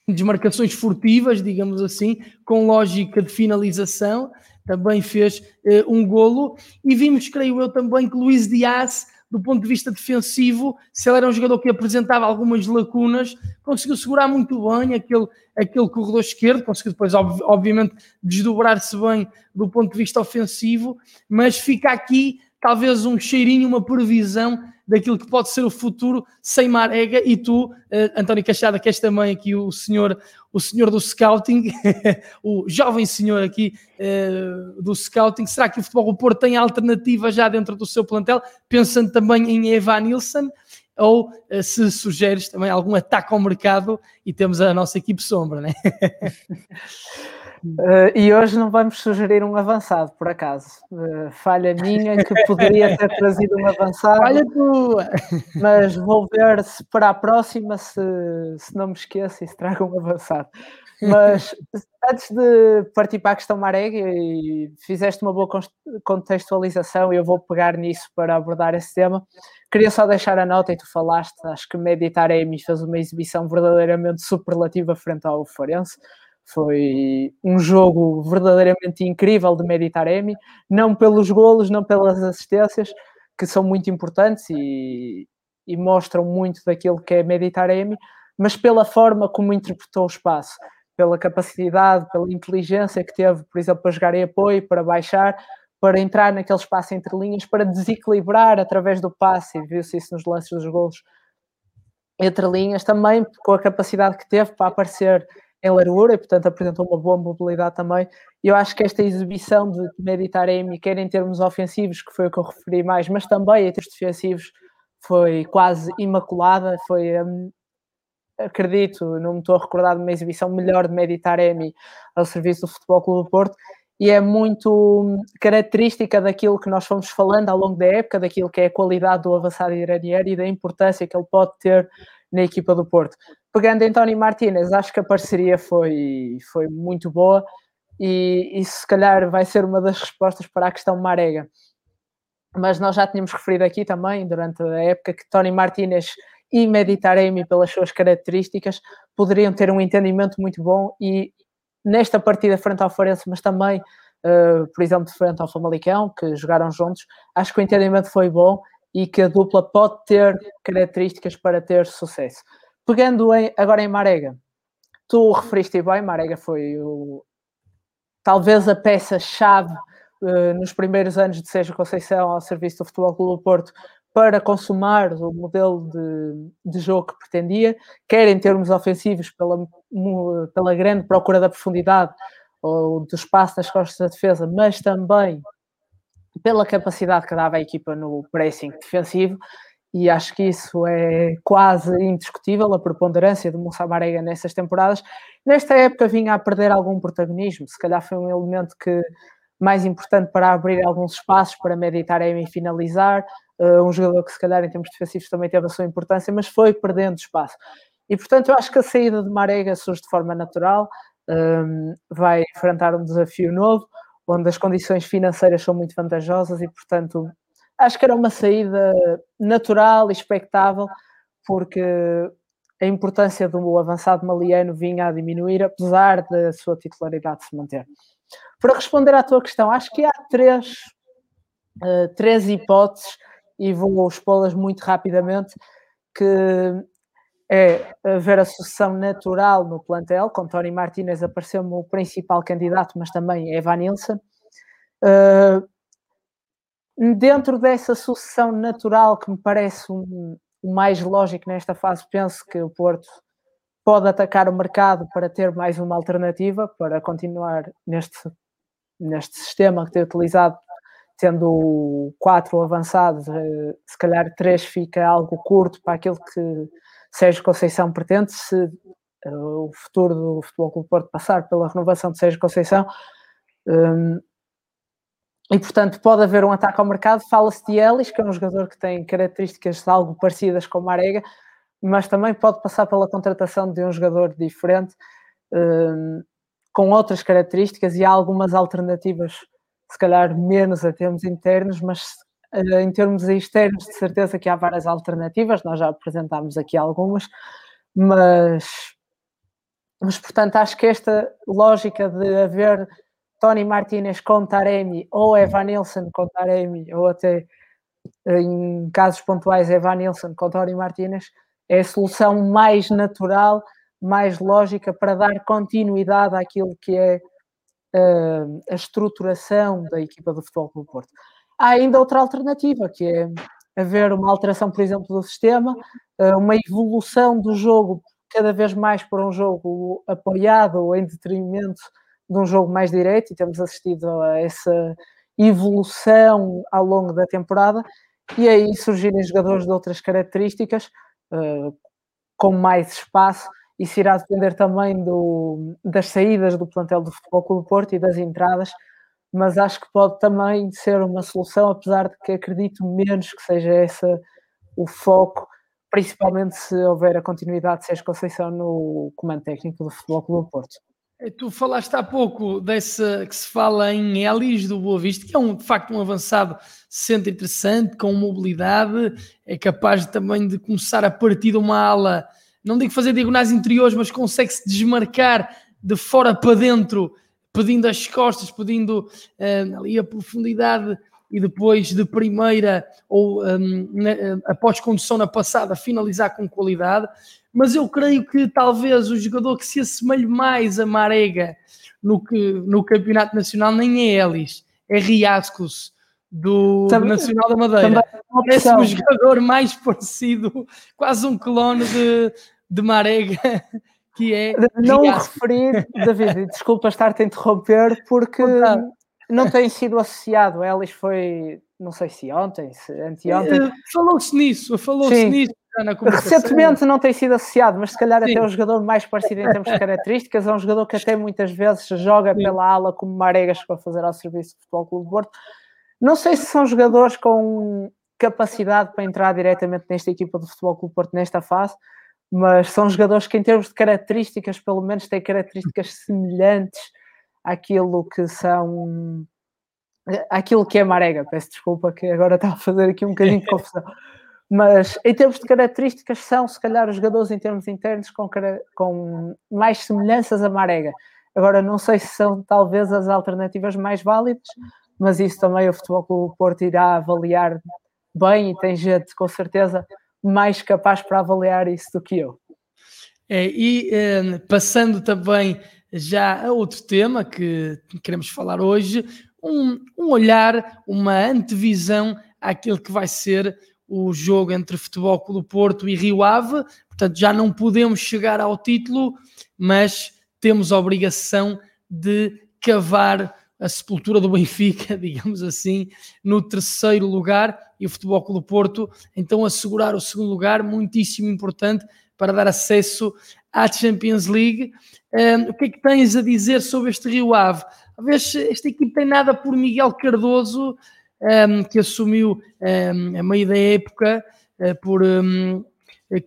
S1: desmarcações furtivas, digamos assim, com lógica de finalização. Também fez uh, um golo. E vimos, creio eu, também que Luís Dias do ponto de vista defensivo, se ele era um jogador que apresentava algumas lacunas, conseguiu segurar muito bem aquele, aquele corredor esquerdo, conseguiu depois, ob, obviamente, desdobrar-se bem do ponto de vista ofensivo, mas fica aqui talvez um cheirinho, uma previsão daquilo que pode ser o futuro sem Marega e tu, uh, António Cachada, que és também aqui o senhor, o senhor do scouting, o jovem senhor aqui uh, do scouting, será que o Futebol do Porto tem alternativa já dentro do seu plantel, pensando também em Eva Nilsson, ou uh, se sugeres também algum ataque ao mercado e temos a nossa equipe sombra, né?
S2: Uh, e hoje não vamos sugerir um avançado, por acaso. Uh, falha minha que poderia ter trazido um avançado.
S1: Falha tua!
S2: Mas vou ver se para a próxima, se, se não me esqueço, e se traga um avançado. Mas antes de partir para a questão Marega, e fizeste uma boa contextualização e eu vou pegar nisso para abordar esse tema. Queria só deixar a nota, e tu falaste, acho que Meditar Amy fez uma exibição verdadeiramente superlativa frente ao Forense foi um jogo verdadeiramente incrível de Meditaremi, não pelos golos, não pelas assistências, que são muito importantes e, e mostram muito daquilo que é Meditaremi, mas pela forma como interpretou o espaço, pela capacidade, pela inteligência que teve, por exemplo, para jogar em apoio, para baixar, para entrar naquele espaço entre linhas, para desequilibrar através do passe, e viu-se isso nos lances dos golos entre linhas, também com a capacidade que teve para aparecer em largura e, portanto, apresentou uma boa mobilidade também. Eu acho que esta exibição de Meditar Amy, quer em termos ofensivos, que foi o que eu referi mais, mas também em termos defensivos, foi quase imaculada. Foi, hum, acredito, não me estou a recordar de uma exibição melhor de Meditar Amy ao serviço do Futebol Clube do Porto. E é muito hum, característica daquilo que nós fomos falando ao longo da época, daquilo que é a qualidade do avançado iraniano e da importância que ele pode ter na equipa do Porto. Pegando em Tony Martinez, acho que a parceria foi, foi muito boa e isso se calhar vai ser uma das respostas para a questão Marega. Mas nós já tínhamos referido aqui também, durante a época, que Tony Martinez e Meditaremi, pelas suas características, poderiam ter um entendimento muito bom e nesta partida frente ao Forense, mas também, uh, por exemplo, frente ao Famalicão, que jogaram juntos, acho que o entendimento foi bom e que a dupla pode ter características para ter sucesso. Pegando em, agora em Marega, tu referiste bem, Marega foi o, talvez a peça-chave uh, nos primeiros anos de Sérgio Conceição ao serviço do Futebol Clube do Porto para consumar o modelo de, de, jogo que pretendia, quer em termos ofensivos, pela, pela grande procura da profundidade ou do espaço nas costas da defesa, mas também pela capacidade que dava a equipa no pressing defensivo, e acho que isso é quase indiscutível, a preponderância do Moussa Marega nessas temporadas. Nesta época vinha a perder algum protagonismo, se calhar foi um elemento que mais importante para abrir alguns espaços para meditar e finalizar. Uh, um jogador que, se calhar, em termos defensivos também teve a sua importância, mas foi perdendo espaço. E, portanto, eu acho que a saída de Marega surge de forma natural, vai enfrentar um desafio novo, onde as condições financeiras são muito vantajosas e, portanto, acho que era uma saída natural e expectável, porque a importância do avançado maliano vinha a diminuir, apesar da sua titularidade se manter. Para responder à tua questão, acho que há três, uh, três hipóteses, e vou expô-las muito rapidamente, que é haver a sucessão natural no plantel, com Tony Martinez apareceu-me o principal candidato, mas também Evan Nilsson. Uh, dentro dessa sucessão natural, que me parece um, o mais lógico nesta fase, penso que o Porto pode atacar o mercado para ter mais uma alternativa, para continuar neste, neste sistema que tem utilizado, tendo quatro avançados, eh, se calhar três fica algo curto para aquilo que Sérgio Conceição pretende, se eh, o futuro do Futebol Clube Porto passar pela renovação de Sérgio Conceição, um, e portanto pode haver um ataque ao mercado. Fala-se de Ellis, que é um jogador que tem características algo parecidas com o Marega, mas também pode passar pela contratação de um jogador diferente, um, com outras características e há algumas alternativas, se calhar menos a termos internos, mas em termos externos, de certeza que há várias alternativas, nós já apresentámos aqui algumas, mas, mas portanto acho que esta lógica de haver Tony Martinez com Taremi ou Evan Nilsson com Taremi ou até em casos pontuais Evan Nilsson com Tony Martinez é a solução mais natural, mais lógica para dar continuidade àquilo que é uh, a estruturação da equipa do Futebol Clube Porto. Há ainda outra alternativa, que é haver uma alteração, por exemplo, do sistema, eh, uma evolução do jogo cada vez mais para um jogo apoiado ou em detrimento de um jogo mais direto, e temos assistido a essa evolução ao longo da temporada, e aí surgirem jogadores de outras características, eh, com mais espaço, isso irá depender também do, das saídas do plantel do Futebol Clube Porto e das entradas, mas acho que pode também ser uma solução, apesar de que acredito menos que seja esse o foco, principalmente se houver a continuidade de Sérgio Conceição no comando técnico do Futebol Clube Porto.
S1: Tu falaste há pouco dessa que se fala em Elis do Boa Vista, que é um, de facto um avançado centro interessante, com mobilidade, é capaz também de começar a partir de uma ala, não digo fazer diagonais interiores, mas consegue-se desmarcar de fora para dentro pedindo as costas, pedindo uh, ali a profundidade e depois de primeira ou um, na, eh, após condução na passada finalizar com qualidade. Mas eu creio que talvez o jogador que se assemelhe mais a Marega no, que, no Campeonato Nacional nem é Elis, é Riascos do, também, do Nacional da Madeira. É Parece um jogador mais parecido, quase um clone de, de Marega que é.
S2: Não referi, David, desculpa estar-te a interromper, porque não tem sido associado. Elis foi, não sei se ontem, se anteontem. Uh,
S1: falou-se nisso, falou-se nisso.
S2: Recentemente não tem sido associado, mas se calhar Sim. até o jogador mais parecido em termos de características. É um jogador que até muitas vezes joga Sim. pela ala, como Marega chegou a fazer ao serviço do Futebol Clube de Porto. Não sei se são jogadores com capacidade para entrar diretamente nesta equipa do Futebol Clube Porto nesta fase, mas são jogadores que, em termos de características, pelo menos têm características semelhantes àquilo que são. àquilo que é Marega. Peço desculpa que agora está a fazer aqui um bocadinho de confusão. Mas em termos de características, são se calhar os jogadores em termos internos com, com mais semelhanças a Marega. Agora, não sei se são talvez as alternativas mais válidas, mas isso também o Futebol Clube Porto irá avaliar bem e tem gente com certeza mais capaz para avaliar isso do que eu.
S1: É, e eh, passando também já a outro tema que queremos falar hoje, um, um olhar, uma antevisão àquilo que vai ser o jogo entre Futebol Clube Porto e Rio Ave. Portanto, já não podemos chegar ao título, mas temos a obrigação de cavar a sepultura do Benfica, digamos assim, no terceiro lugar e o Futebol Clube Porto então assegurar o segundo lugar, muitíssimo importante para dar acesso à Champions League. Um, o que é que tens a dizer sobre este Rio Ave? Talvez esta equipe tem nada por Miguel Cardoso, um, que assumiu um, a meio da época, uh, por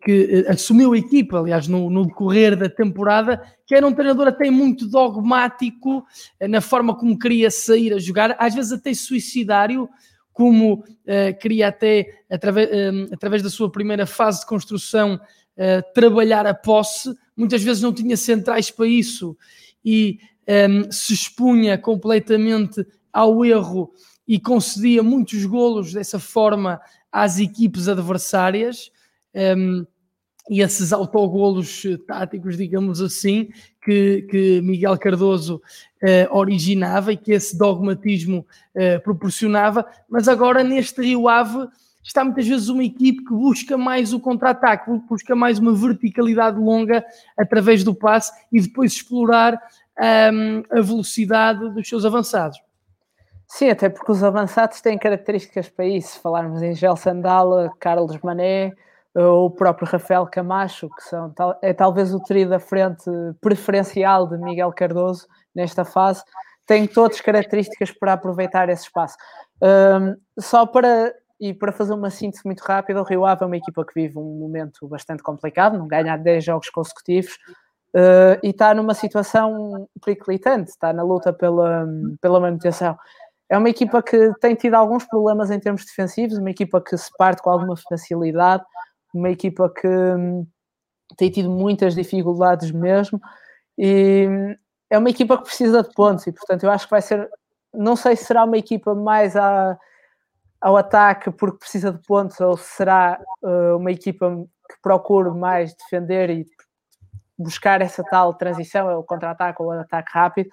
S1: que uh, assumiu a equipa, aliás, no, no, decorrer da temporada, que era um treinador até muito dogmático uh, na forma como queria sair a jogar, às vezes até suicidário, como uh, queria até, através, através da sua primeira fase de construção, trabalhar a posse, muitas vezes não tinha centrais para isso e um, se expunha completamente ao erro e concedia muitos golos dessa forma às equipes adversárias. Um, e esses autogolos táticos, digamos assim, que, que Miguel Cardoso uh, originava e que esse dogmatismo uh, proporcionava, mas agora neste Rio Ave está muitas vezes uma equipe que busca mais o contra-ataque, busca mais uma verticalidade longa através do passe e depois explorar um, a velocidade dos seus avançados.
S2: Sim, até porque os avançados têm características para isso. Se falarmos em Gel Sandala, Carlos Mané o próprio Rafael Camacho, que são, é talvez o trio da frente preferencial de Miguel Cardoso nesta fase, têm todas características para aproveitar esse espaço. Um, só para e para fazer uma síntese muito rápida, o Rio Ave é uma equipa que vive um momento bastante complicado, não ganha 10 jogos consecutivos, uh, e está numa situação periclitante, está na luta pela, pela manutenção. É uma equipa que tem tido alguns problemas em termos defensivos, uma equipa que se parte com alguma facilidade, uma equipa que um, tem tido muitas dificuldades mesmo, e hum, é uma equipa que precisa de pontos, e portanto eu acho que vai ser, não sei se será uma equipa mais à, ao ataque porque precisa de pontos, ou se será uh, uma equipa que procure mais defender e buscar essa tal transição, é o contra-ataque ou o ataque rápido.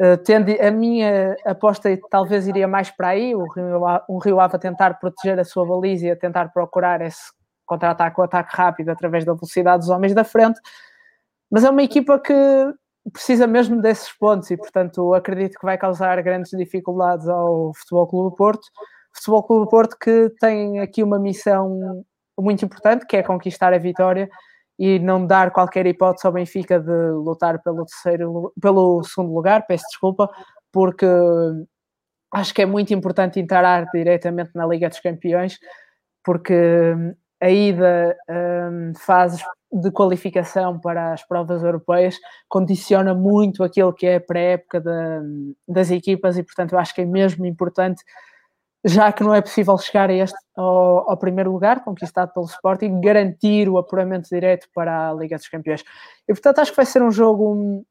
S2: Uh, tendo, a minha aposta talvez iria mais para aí, o Rio, um Rio Ave a tentar proteger a sua baliza e a tentar procurar esse contra-ataque ou ataque rápido através da velocidade dos homens da frente, mas é uma equipa que precisa mesmo desses pontos e, portanto, acredito que vai causar grandes dificuldades ao Futebol Clube do Porto. Futebol Clube do Porto que tem aqui uma missão muito importante, que é conquistar a vitória e não dar qualquer hipótese ao Benfica de lutar pelo terceiro, pelo segundo lugar, peço desculpa, porque acho que é muito importante entrar diretamente na Liga dos Campeões, porque a ida um, fases de qualificação para as provas europeias condiciona muito aquilo que é a pré-época das equipas e, portanto, eu acho que é mesmo importante já que não é possível chegar a este, ao, ao, primeiro lugar, conquistado pelo Sporting, garantir o apuramento direto para a Liga dos Campeões. E portanto acho que vai ser um jogo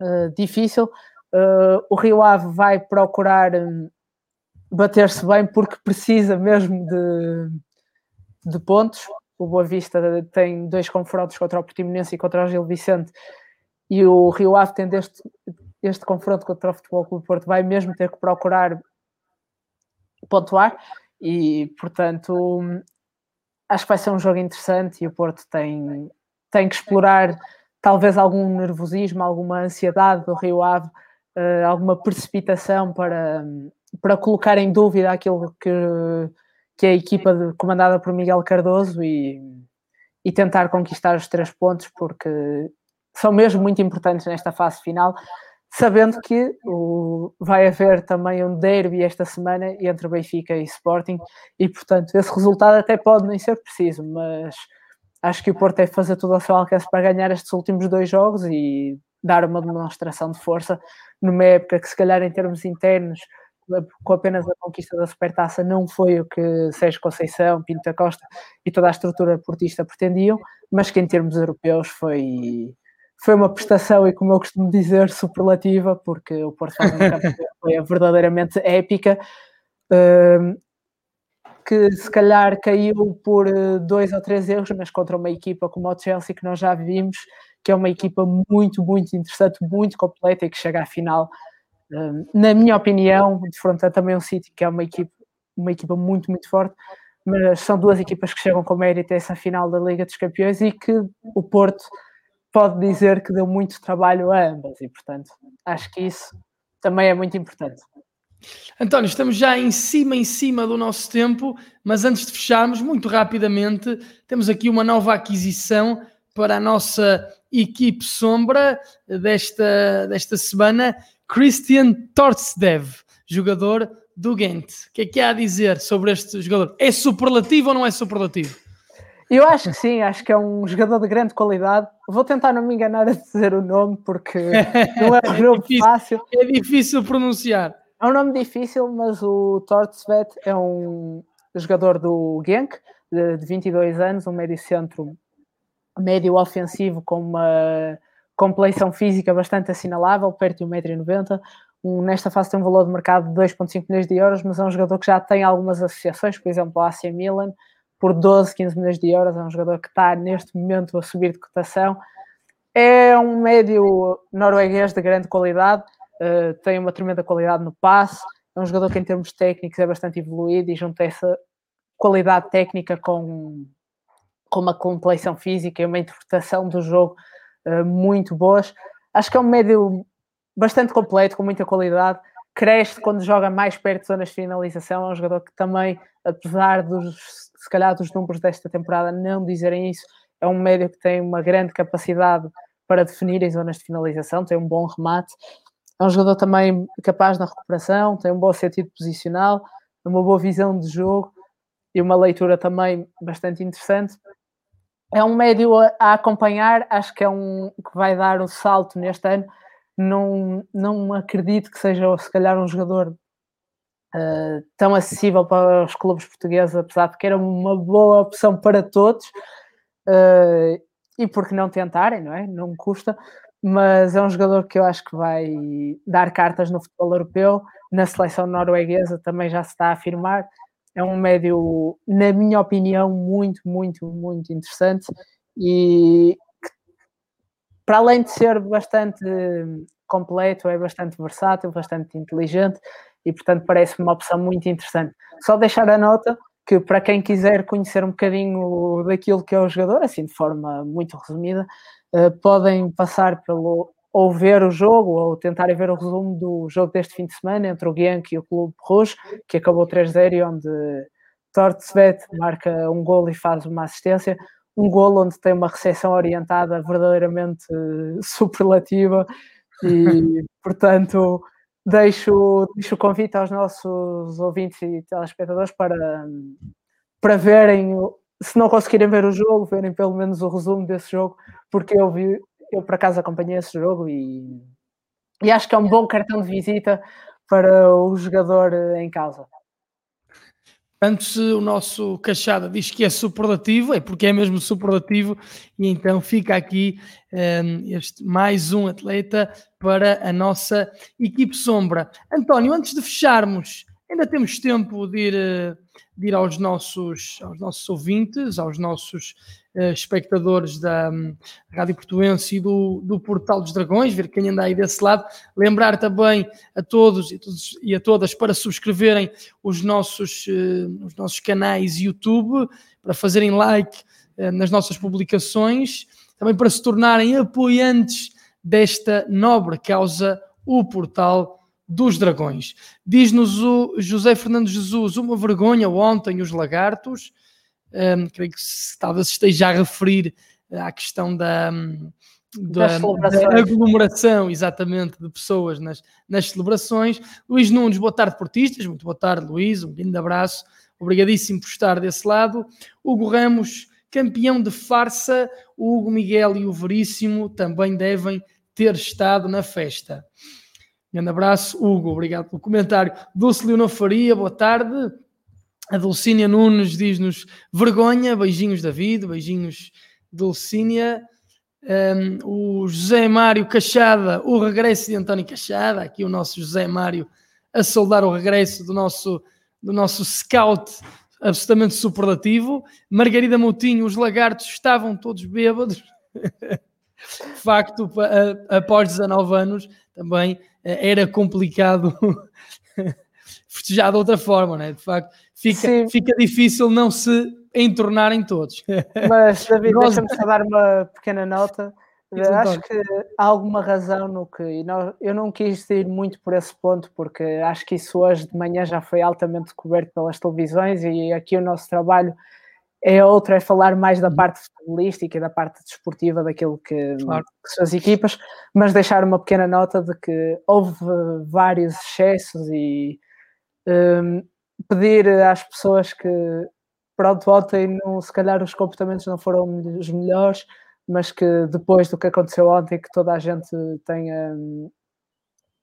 S2: uh, difícil. Uh, o Rio Ave vai procurar um, bater-se bem porque precisa mesmo de, de pontos. O Boa Vista tem dois confrontos contra o Portimonense e contra o Gil Vicente e o Rio Ave tendo este, este confronto contra o Futebol Clube Porto vai mesmo ter que procurar pontuar e, portanto, acho que vai ser um jogo interessante e o Porto tem, tem que explorar talvez algum nervosismo, alguma ansiedade do Rio Ave, uh, alguma precipitação para, para colocar em dúvida aquilo que, que é a equipa de, comandada por Miguel Cardoso e, e tentar conquistar os três pontos, porque são mesmo muito importantes nesta fase final sabendo que o, vai haver também um derby esta semana entre Benfica e Sporting e, portanto, esse resultado até pode nem ser preciso, mas acho que o Porto deve fazer tudo ao seu alcance para ganhar estes últimos dois jogos e dar uma demonstração de força numa época que, se calhar, em termos internos, com apenas a conquista da Supertaça, não foi o que Sérgio Conceição, Pinto da Costa e toda a estrutura portista pretendiam, mas que em termos europeus foi foi uma prestação e, como eu costumo dizer, superlativa, porque o Porto campanha verdadeiramente épica, uh, que se calhar caiu por eh, dois ou três erros, mas contra uma equipa como o Chelsea, que nós já vimos, que é uma equipa muito, muito interessante, muito completa e que chega à final. Na minha opinião, defronta também um City, que é uma equipa, uma equipa muito, muito forte, mas são duas equipas que chegam com mérito a essa final da Liga dos Campeões e que o Porto pode dizer que deu muito trabalho a ambas e, portanto, acho que isso também é muito importante.
S1: António, estamos já em cima, em cima do nosso tempo, mas antes de fecharmos, muito rapidamente, temos aqui uma nova aquisição para a nossa equipe sombra desta, desta semana, Christian Tortsdev, jogador do Ghent. O que é que há a dizer sobre este jogador? É superlativo ou não é superlativo?
S2: Eu acho que sim, acho que é um jogador de grande qualidade. Vou tentar não me enganar a dizer o nome, porque não é um é nome
S1: difícil,
S2: fácil.
S1: É difícil pronunciar.
S2: É um nome difícil, mas o Tortsvet é um jogador do Genk, de, de 22 anos, um médio centro, médio ofensivo com uma compleição física bastante assinalável, perto de 1,90m. Um, nesta fase tem um valor de mercado de 2,5 milhões de euros, mas é um jogador que já tem algumas associações, por exemplo, a AC Milan, por 12, 15 milhões de euros. É um jogador que está neste momento a subir de cotação. É um médio norueguês de grande qualidade, uh, tem uma tremenda qualidade no passe. É um jogador que, em termos técnicos, é bastante evoluído e junta essa qualidade técnica com, com uma compleição física e uma interpretação do jogo uh, muito boas. Acho que é um médio bastante completo, com muita qualidade. Cresce quando joga mais perto de zonas de finalização. É um jogador que também, apesar dos se calhar dos números desta temporada não dizerem isso, é um médio que tem uma grande capacidade para definir em zonas de finalização, tem um bom remate, é um jogador também capaz na recuperação, tem um bom sentido posicional, uma boa visão de jogo e uma leitura também bastante interessante. É um médio a acompanhar, acho que é um que vai dar um salto neste ano. Não, não acredito que seja, se calhar, um jogador uh, tão acessível para os clubes portugueses, apesar de que era uma boa opção para todos. Uh, e por que não tentarem, não é? Não custa, mas é um jogador que eu acho que vai dar cartas no futebol europeu, na seleção norueguesa também já se está a afirmar. É um médio, na minha opinião, muito, muito, muito interessante e para além de ser bastante completo, é bastante versátil, bastante inteligente e, portanto, parece-me uma opção muito interessante. Só deixar a nota que, para quem quiser conhecer um bocadinho daquilo que é o jogador, assim de forma muito resumida, uh, podem passar pelo ou ver o jogo ou tentarem ver o resumo do jogo deste fim de semana entre o Genk e o Clube Rouge, que acabou 3-0 e onde Tortsvet marca um gol e faz uma assistência. Um gol onde tem uma recepção orientada verdadeiramente superlativa e, portanto, deixo, deixo o convite aos nossos ouvintes e telespectadores para, para verem, se não conseguirem ver o jogo, verem pelo menos o resumo desse jogo, porque eu vi, eu por acaso acompanhei esse jogo e, e acho que é um bom cartão de visita para o jogador em causa.
S1: Antes o nosso Cachada diz que é superlativo, é porque é mesmo superlativo, e então fica aqui um, ehm, este mais um atleta para a nossa equipe sombra. António, antes de fecharmos, ainda temos tempo de ir, eh, de ir aos, nossos, aos nossos ouvintes, aos nossos uh, espectadores da um, Rádio Portuense e do, do Portal dos Dragões, ver quem anda aí desse lado. Lembrar também a todos e, todos, e a todas para subscreverem os nossos, uh, os nossos canais YouTube, para fazerem like uh, nas nossas publicações, também para se tornarem apoiantes desta nobre causa, o Portal dos Dragões. Diz-nos o José Fernando Jesus, uma vergonha ontem os lagartos, um, creio que se, talvez esteja a referir à questão da, da, da, aglomeração, exatamente, de pessoas nas, nas celebrações. Luís Nunes, boa tarde, portistas. Muito boa tarde, Luís. Um grande abraço. Obrigadíssimo por estar desse lado. Hugo Ramos, campeão de farsa. O Hugo Miguel e o Veríssimo também devem ter estado na festa. Grande abraço, Hugo. Obrigado pelo comentário. Dulce Leonor Faria, boa tarde. A Dulcínia Nunes diz-nos vergonha, beijinhos David, beijinhos Dulcínia. Um, o José Mário Cachada, o regresso de António Cachada, aqui o nosso José Mário a soldar o regresso do nosso, do nosso scout absolutamente superlativo. Margarida Moutinho, os lagartos estavam todos bêbados. Facto, após 19 anos, também era complicado festejar de outra forma, né? De facto, fica, fica difícil não se entornarem todos.
S2: Mas, David, Nós... deixa-me só dar uma pequena nota. Acho que há alguma razão no que. Eu não quis ir muito por esse ponto, porque acho que isso hoje de manhã já foi altamente coberto pelas televisões e aqui o nosso trabalho é outra, é falar mais da parte futebolística e da parte desportiva daquilo que, claro. que são as equipas, mas deixar uma pequena nota de que houve vários excessos e um, pedir às pessoas que, pronto, ontem não, se calhar os comportamentos não foram os melhores, mas que depois do que aconteceu ontem, que toda a gente tenha um,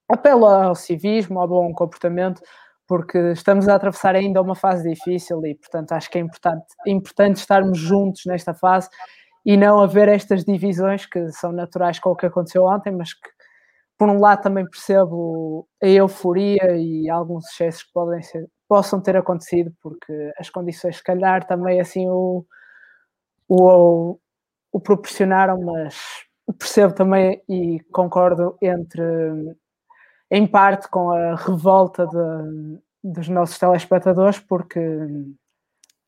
S2: apelo ao civismo, ao bom comportamento, porque estamos a atravessar ainda uma fase difícil e, portanto, acho que é importante, importante estarmos juntos nesta fase e não haver estas divisões que são naturais com o que aconteceu ontem, mas que, por um lado, também percebo a euforia e alguns excessos que podem ser, possam ter acontecido, porque as condições, se calhar, também assim o, o, o proporcionaram, mas percebo também e concordo entre em parte com a revolta de, dos nossos telespectadores, porque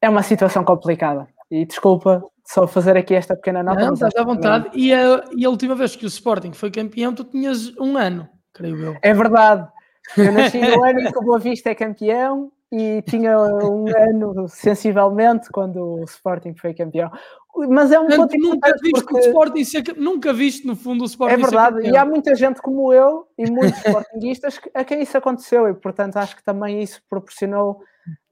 S2: é uma situação complicada. E desculpa só fazer aqui esta pequena nota.
S1: Não, estás à vontade. E a, e a última vez que o Sporting foi campeão, tu tinhas um ano, creio eu.
S2: É verdade. Eu nasci no ano em que o Boa Vista é campeão e tinha um ano sensivelmente quando o Sporting foi campeão. Mas é um
S1: Portanto, ponto nunca viste porque... o Sporting ser, nunca viste no fundo o Sporting
S2: É verdade, e há muita gente como eu e muitos Sportingistas a quem isso aconteceu e portanto acho que também isso proporcionou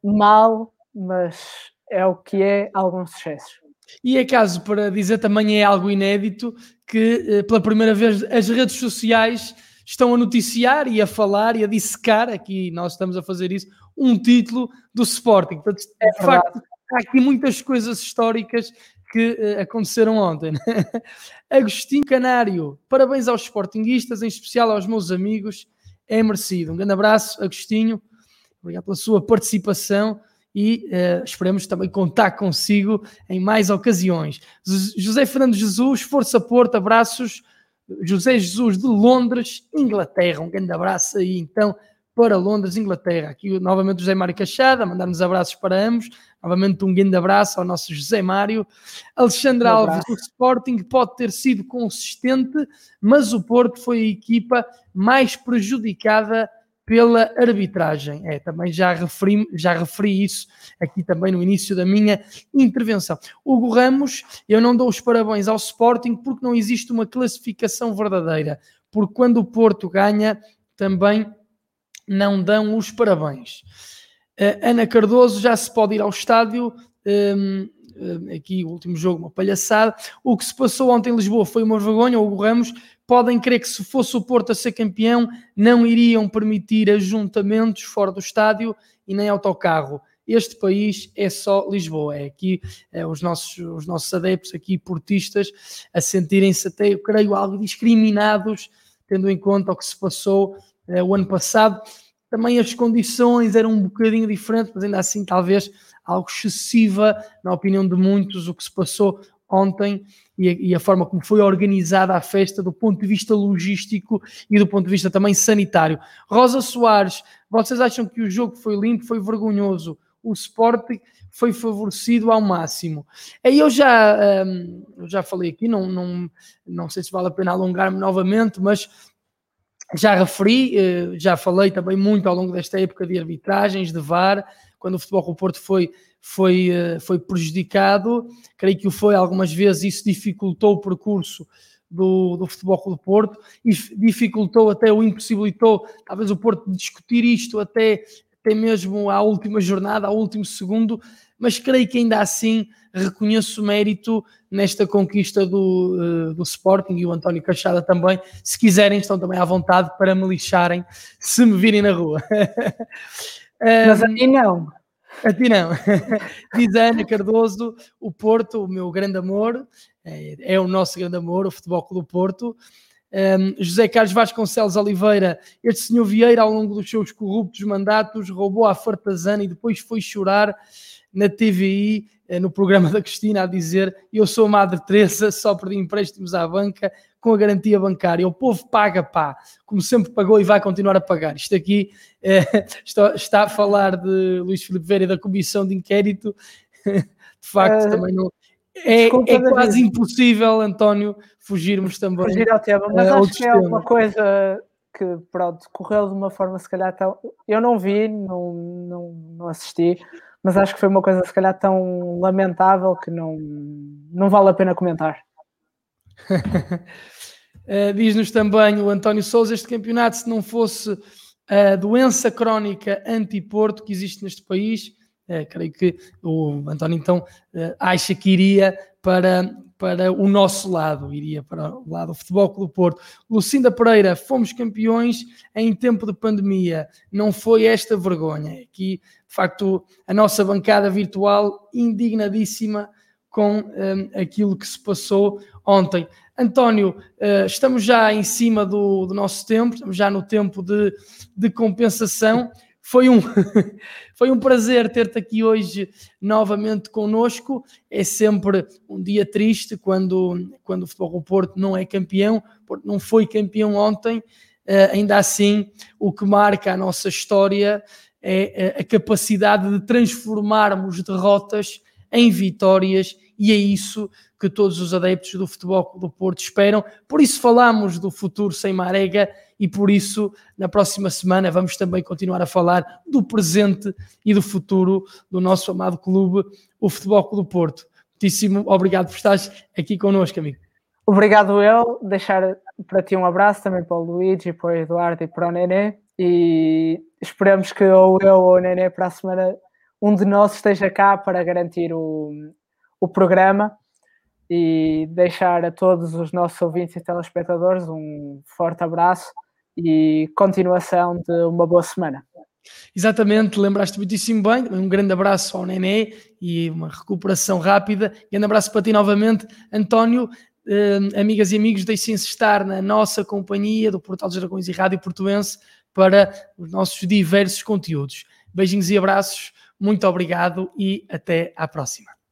S2: mal, mas é o que é alguns excessos.
S1: E é caso para dizer também é algo inédito que eh, pela primeira vez as redes sociais estão a noticiar e a falar e a dissecar, aqui nós estamos a fazer isso, um título do Sporting. Portanto, é de facto, há aqui muitas coisas históricas que uh, aconteceram ontem. Né? Agostinho Canário, parabéns aos Sportinguistas, em especial aos meus amigos, é merecido. Um grande abraço, Agostinho, obrigado pela sua participação e uh, esperemos também contar consigo em mais ocasiões. José Fernando Jesus, Força Porto, abraços. José Jesus de Londres, Inglaterra, um grande abraço aí então para Londres, Inglaterra. Aqui novamente José Mário Cachada, mandar-nos abraços para ambos. Novamente um grande abraço ao nosso José Mário. Alexandre um Alves, do Sporting, pode ter sido consistente, mas o Porto foi a equipa mais prejudicada pela arbitragem. É, também já referi, já referi isso aqui também no início da minha intervenção. Hugo Ramos, eu não dou os parabéns ao Sporting porque não existe uma classificação verdadeira. Porque quando o Porto ganha, também não dão os parabéns. Ana Cardoso já se pode ir ao estádio. Um, ehm, aqui o último jogo, uma palhaçada. O que se passou ontem em Lisboa foi uma vergonha. O Ramos podem crer que se fosse o Porto a ser campeão, não iriam permitir ajuntamentos fora do estádio e nem autocarro. Este país é só Lisboa, é aqui é, os, nossos, os nossos adeptos aqui, portistas, a sentirem-se até, eu creio, algo discriminados, tendo em conta o que se passou é, o ano passado também as condições eram um bocadinho diferentes, mas ainda assim talvez algo excessiva, na opinião de muitos, o que se passou ontem e a, e a, forma como foi organizada a festa do ponto de vista logístico e do ponto de vista também sanitário. Rosa Soares, vocês acham que o jogo foi limpo, foi vergonhoso? O Sporting foi favorecido ao máximo. Aí eu já, um, eu já falei aqui, não, não, não sei se vale a pena alongar-me novamente, mas já referi, eh, já falei também muito ao longo desta época de arbitragens, de VAR, quando o Futebol do Porto foi, foi, eh, foi prejudicado, creio que o foi algumas vezes, isso dificultou o percurso do, do Futebol do Porto e dificultou até, o impossibilitou, talvez o Porto discutir isto até, até mesmo à última jornada, ao último segundo, mas creio que ainda assim reconheço mérito nesta conquista do, uh, do Sporting e o António Cachada também. Se quiserem, estão também à vontade para me lixarem se me virem na rua.
S2: Mas a ti não.
S1: A ti não. Diz a Ana Cardoso, o Porto, o meu grande amor, é, é o nosso grande amor, o Futebol Clube do Porto. Um, José Carlos Vasconcelos Oliveira, este senhor Vieira, ao longo dos seus corruptos mandatos, roubou a fartazana e depois foi chorar na TVI, eh, no programa da Cristina, a dizer: Eu sou a Madre Teresa, só perdi empréstimos à banca com a garantia bancária. O povo paga, pá, como sempre pagou e vai continuar a pagar. Isto aqui é, está, está, a falar de Luís Filipe Vera e da comissão de inquérito. De facto, uh, também não. É, é quase impossível, António, fugirmos também.
S2: Fugir ao tema, mas acho que é uma coisa que, pronto, correu de uma forma se calhar tão. Eu não vi, não, não, não assisti, mas acho que foi uma coisa se calhar tão lamentável que não, não vale a pena comentar.
S1: uh, Diz-nos também o António Souza, este campeonato se não fosse a doença crónica anti-Porto que existe neste país, uh, creio que o António então uh, acha que iria para, para o nosso lado, iria para o lado do Futebol Clube Porto. Lucinda Pereira, fomos campeões em tempo de pandemia, não foi esta vergonha. Aqui de facto, a nossa bancada virtual indignadíssima com um, aquilo que se passou ontem. António, uh, estamos já em cima do, do, nosso tempo, estamos já no tempo de, de compensação. Foi um, foi um prazer ter-te aqui hoje novamente connosco. É sempre um dia triste quando, quando o Futebol Porto não é campeão, porque não foi campeão ontem. Uh, ainda assim, o que marca a nossa história é a capacidade de transformarmos derrotas em vitórias e é isso que todos os adeptos do futebol do Porto esperam. Por isso falamos do futuro sem Marega e por isso na próxima semana vamos também continuar a falar do presente e do futuro do nosso amado clube, o Futebol do Porto. Muitíssimo obrigado por estares aqui connosco, amigo.
S2: Obrigado eu, deixar para ti um abraço também para o Luigi, para o Eduardo e para o Nenê e esperamos que ou eu ou o Nenê para a semana um de nós esteja cá para garantir o, o programa e deixar a todos os nossos ouvintes e telespectadores um forte abraço e continuação de uma boa semana.
S1: Exatamente, lembraste muitíssimo bem. Um grande abraço ao Nenê e uma recuperação rápida. Grande abraço para ti novamente, António. Uh, amigas e amigos, deixem-se estar na nossa companhia do Portal dos Dragões e Rádio Portuense para os nossos diversos conteúdos. Beijinhos e abraços, muito obrigado e até à próxima.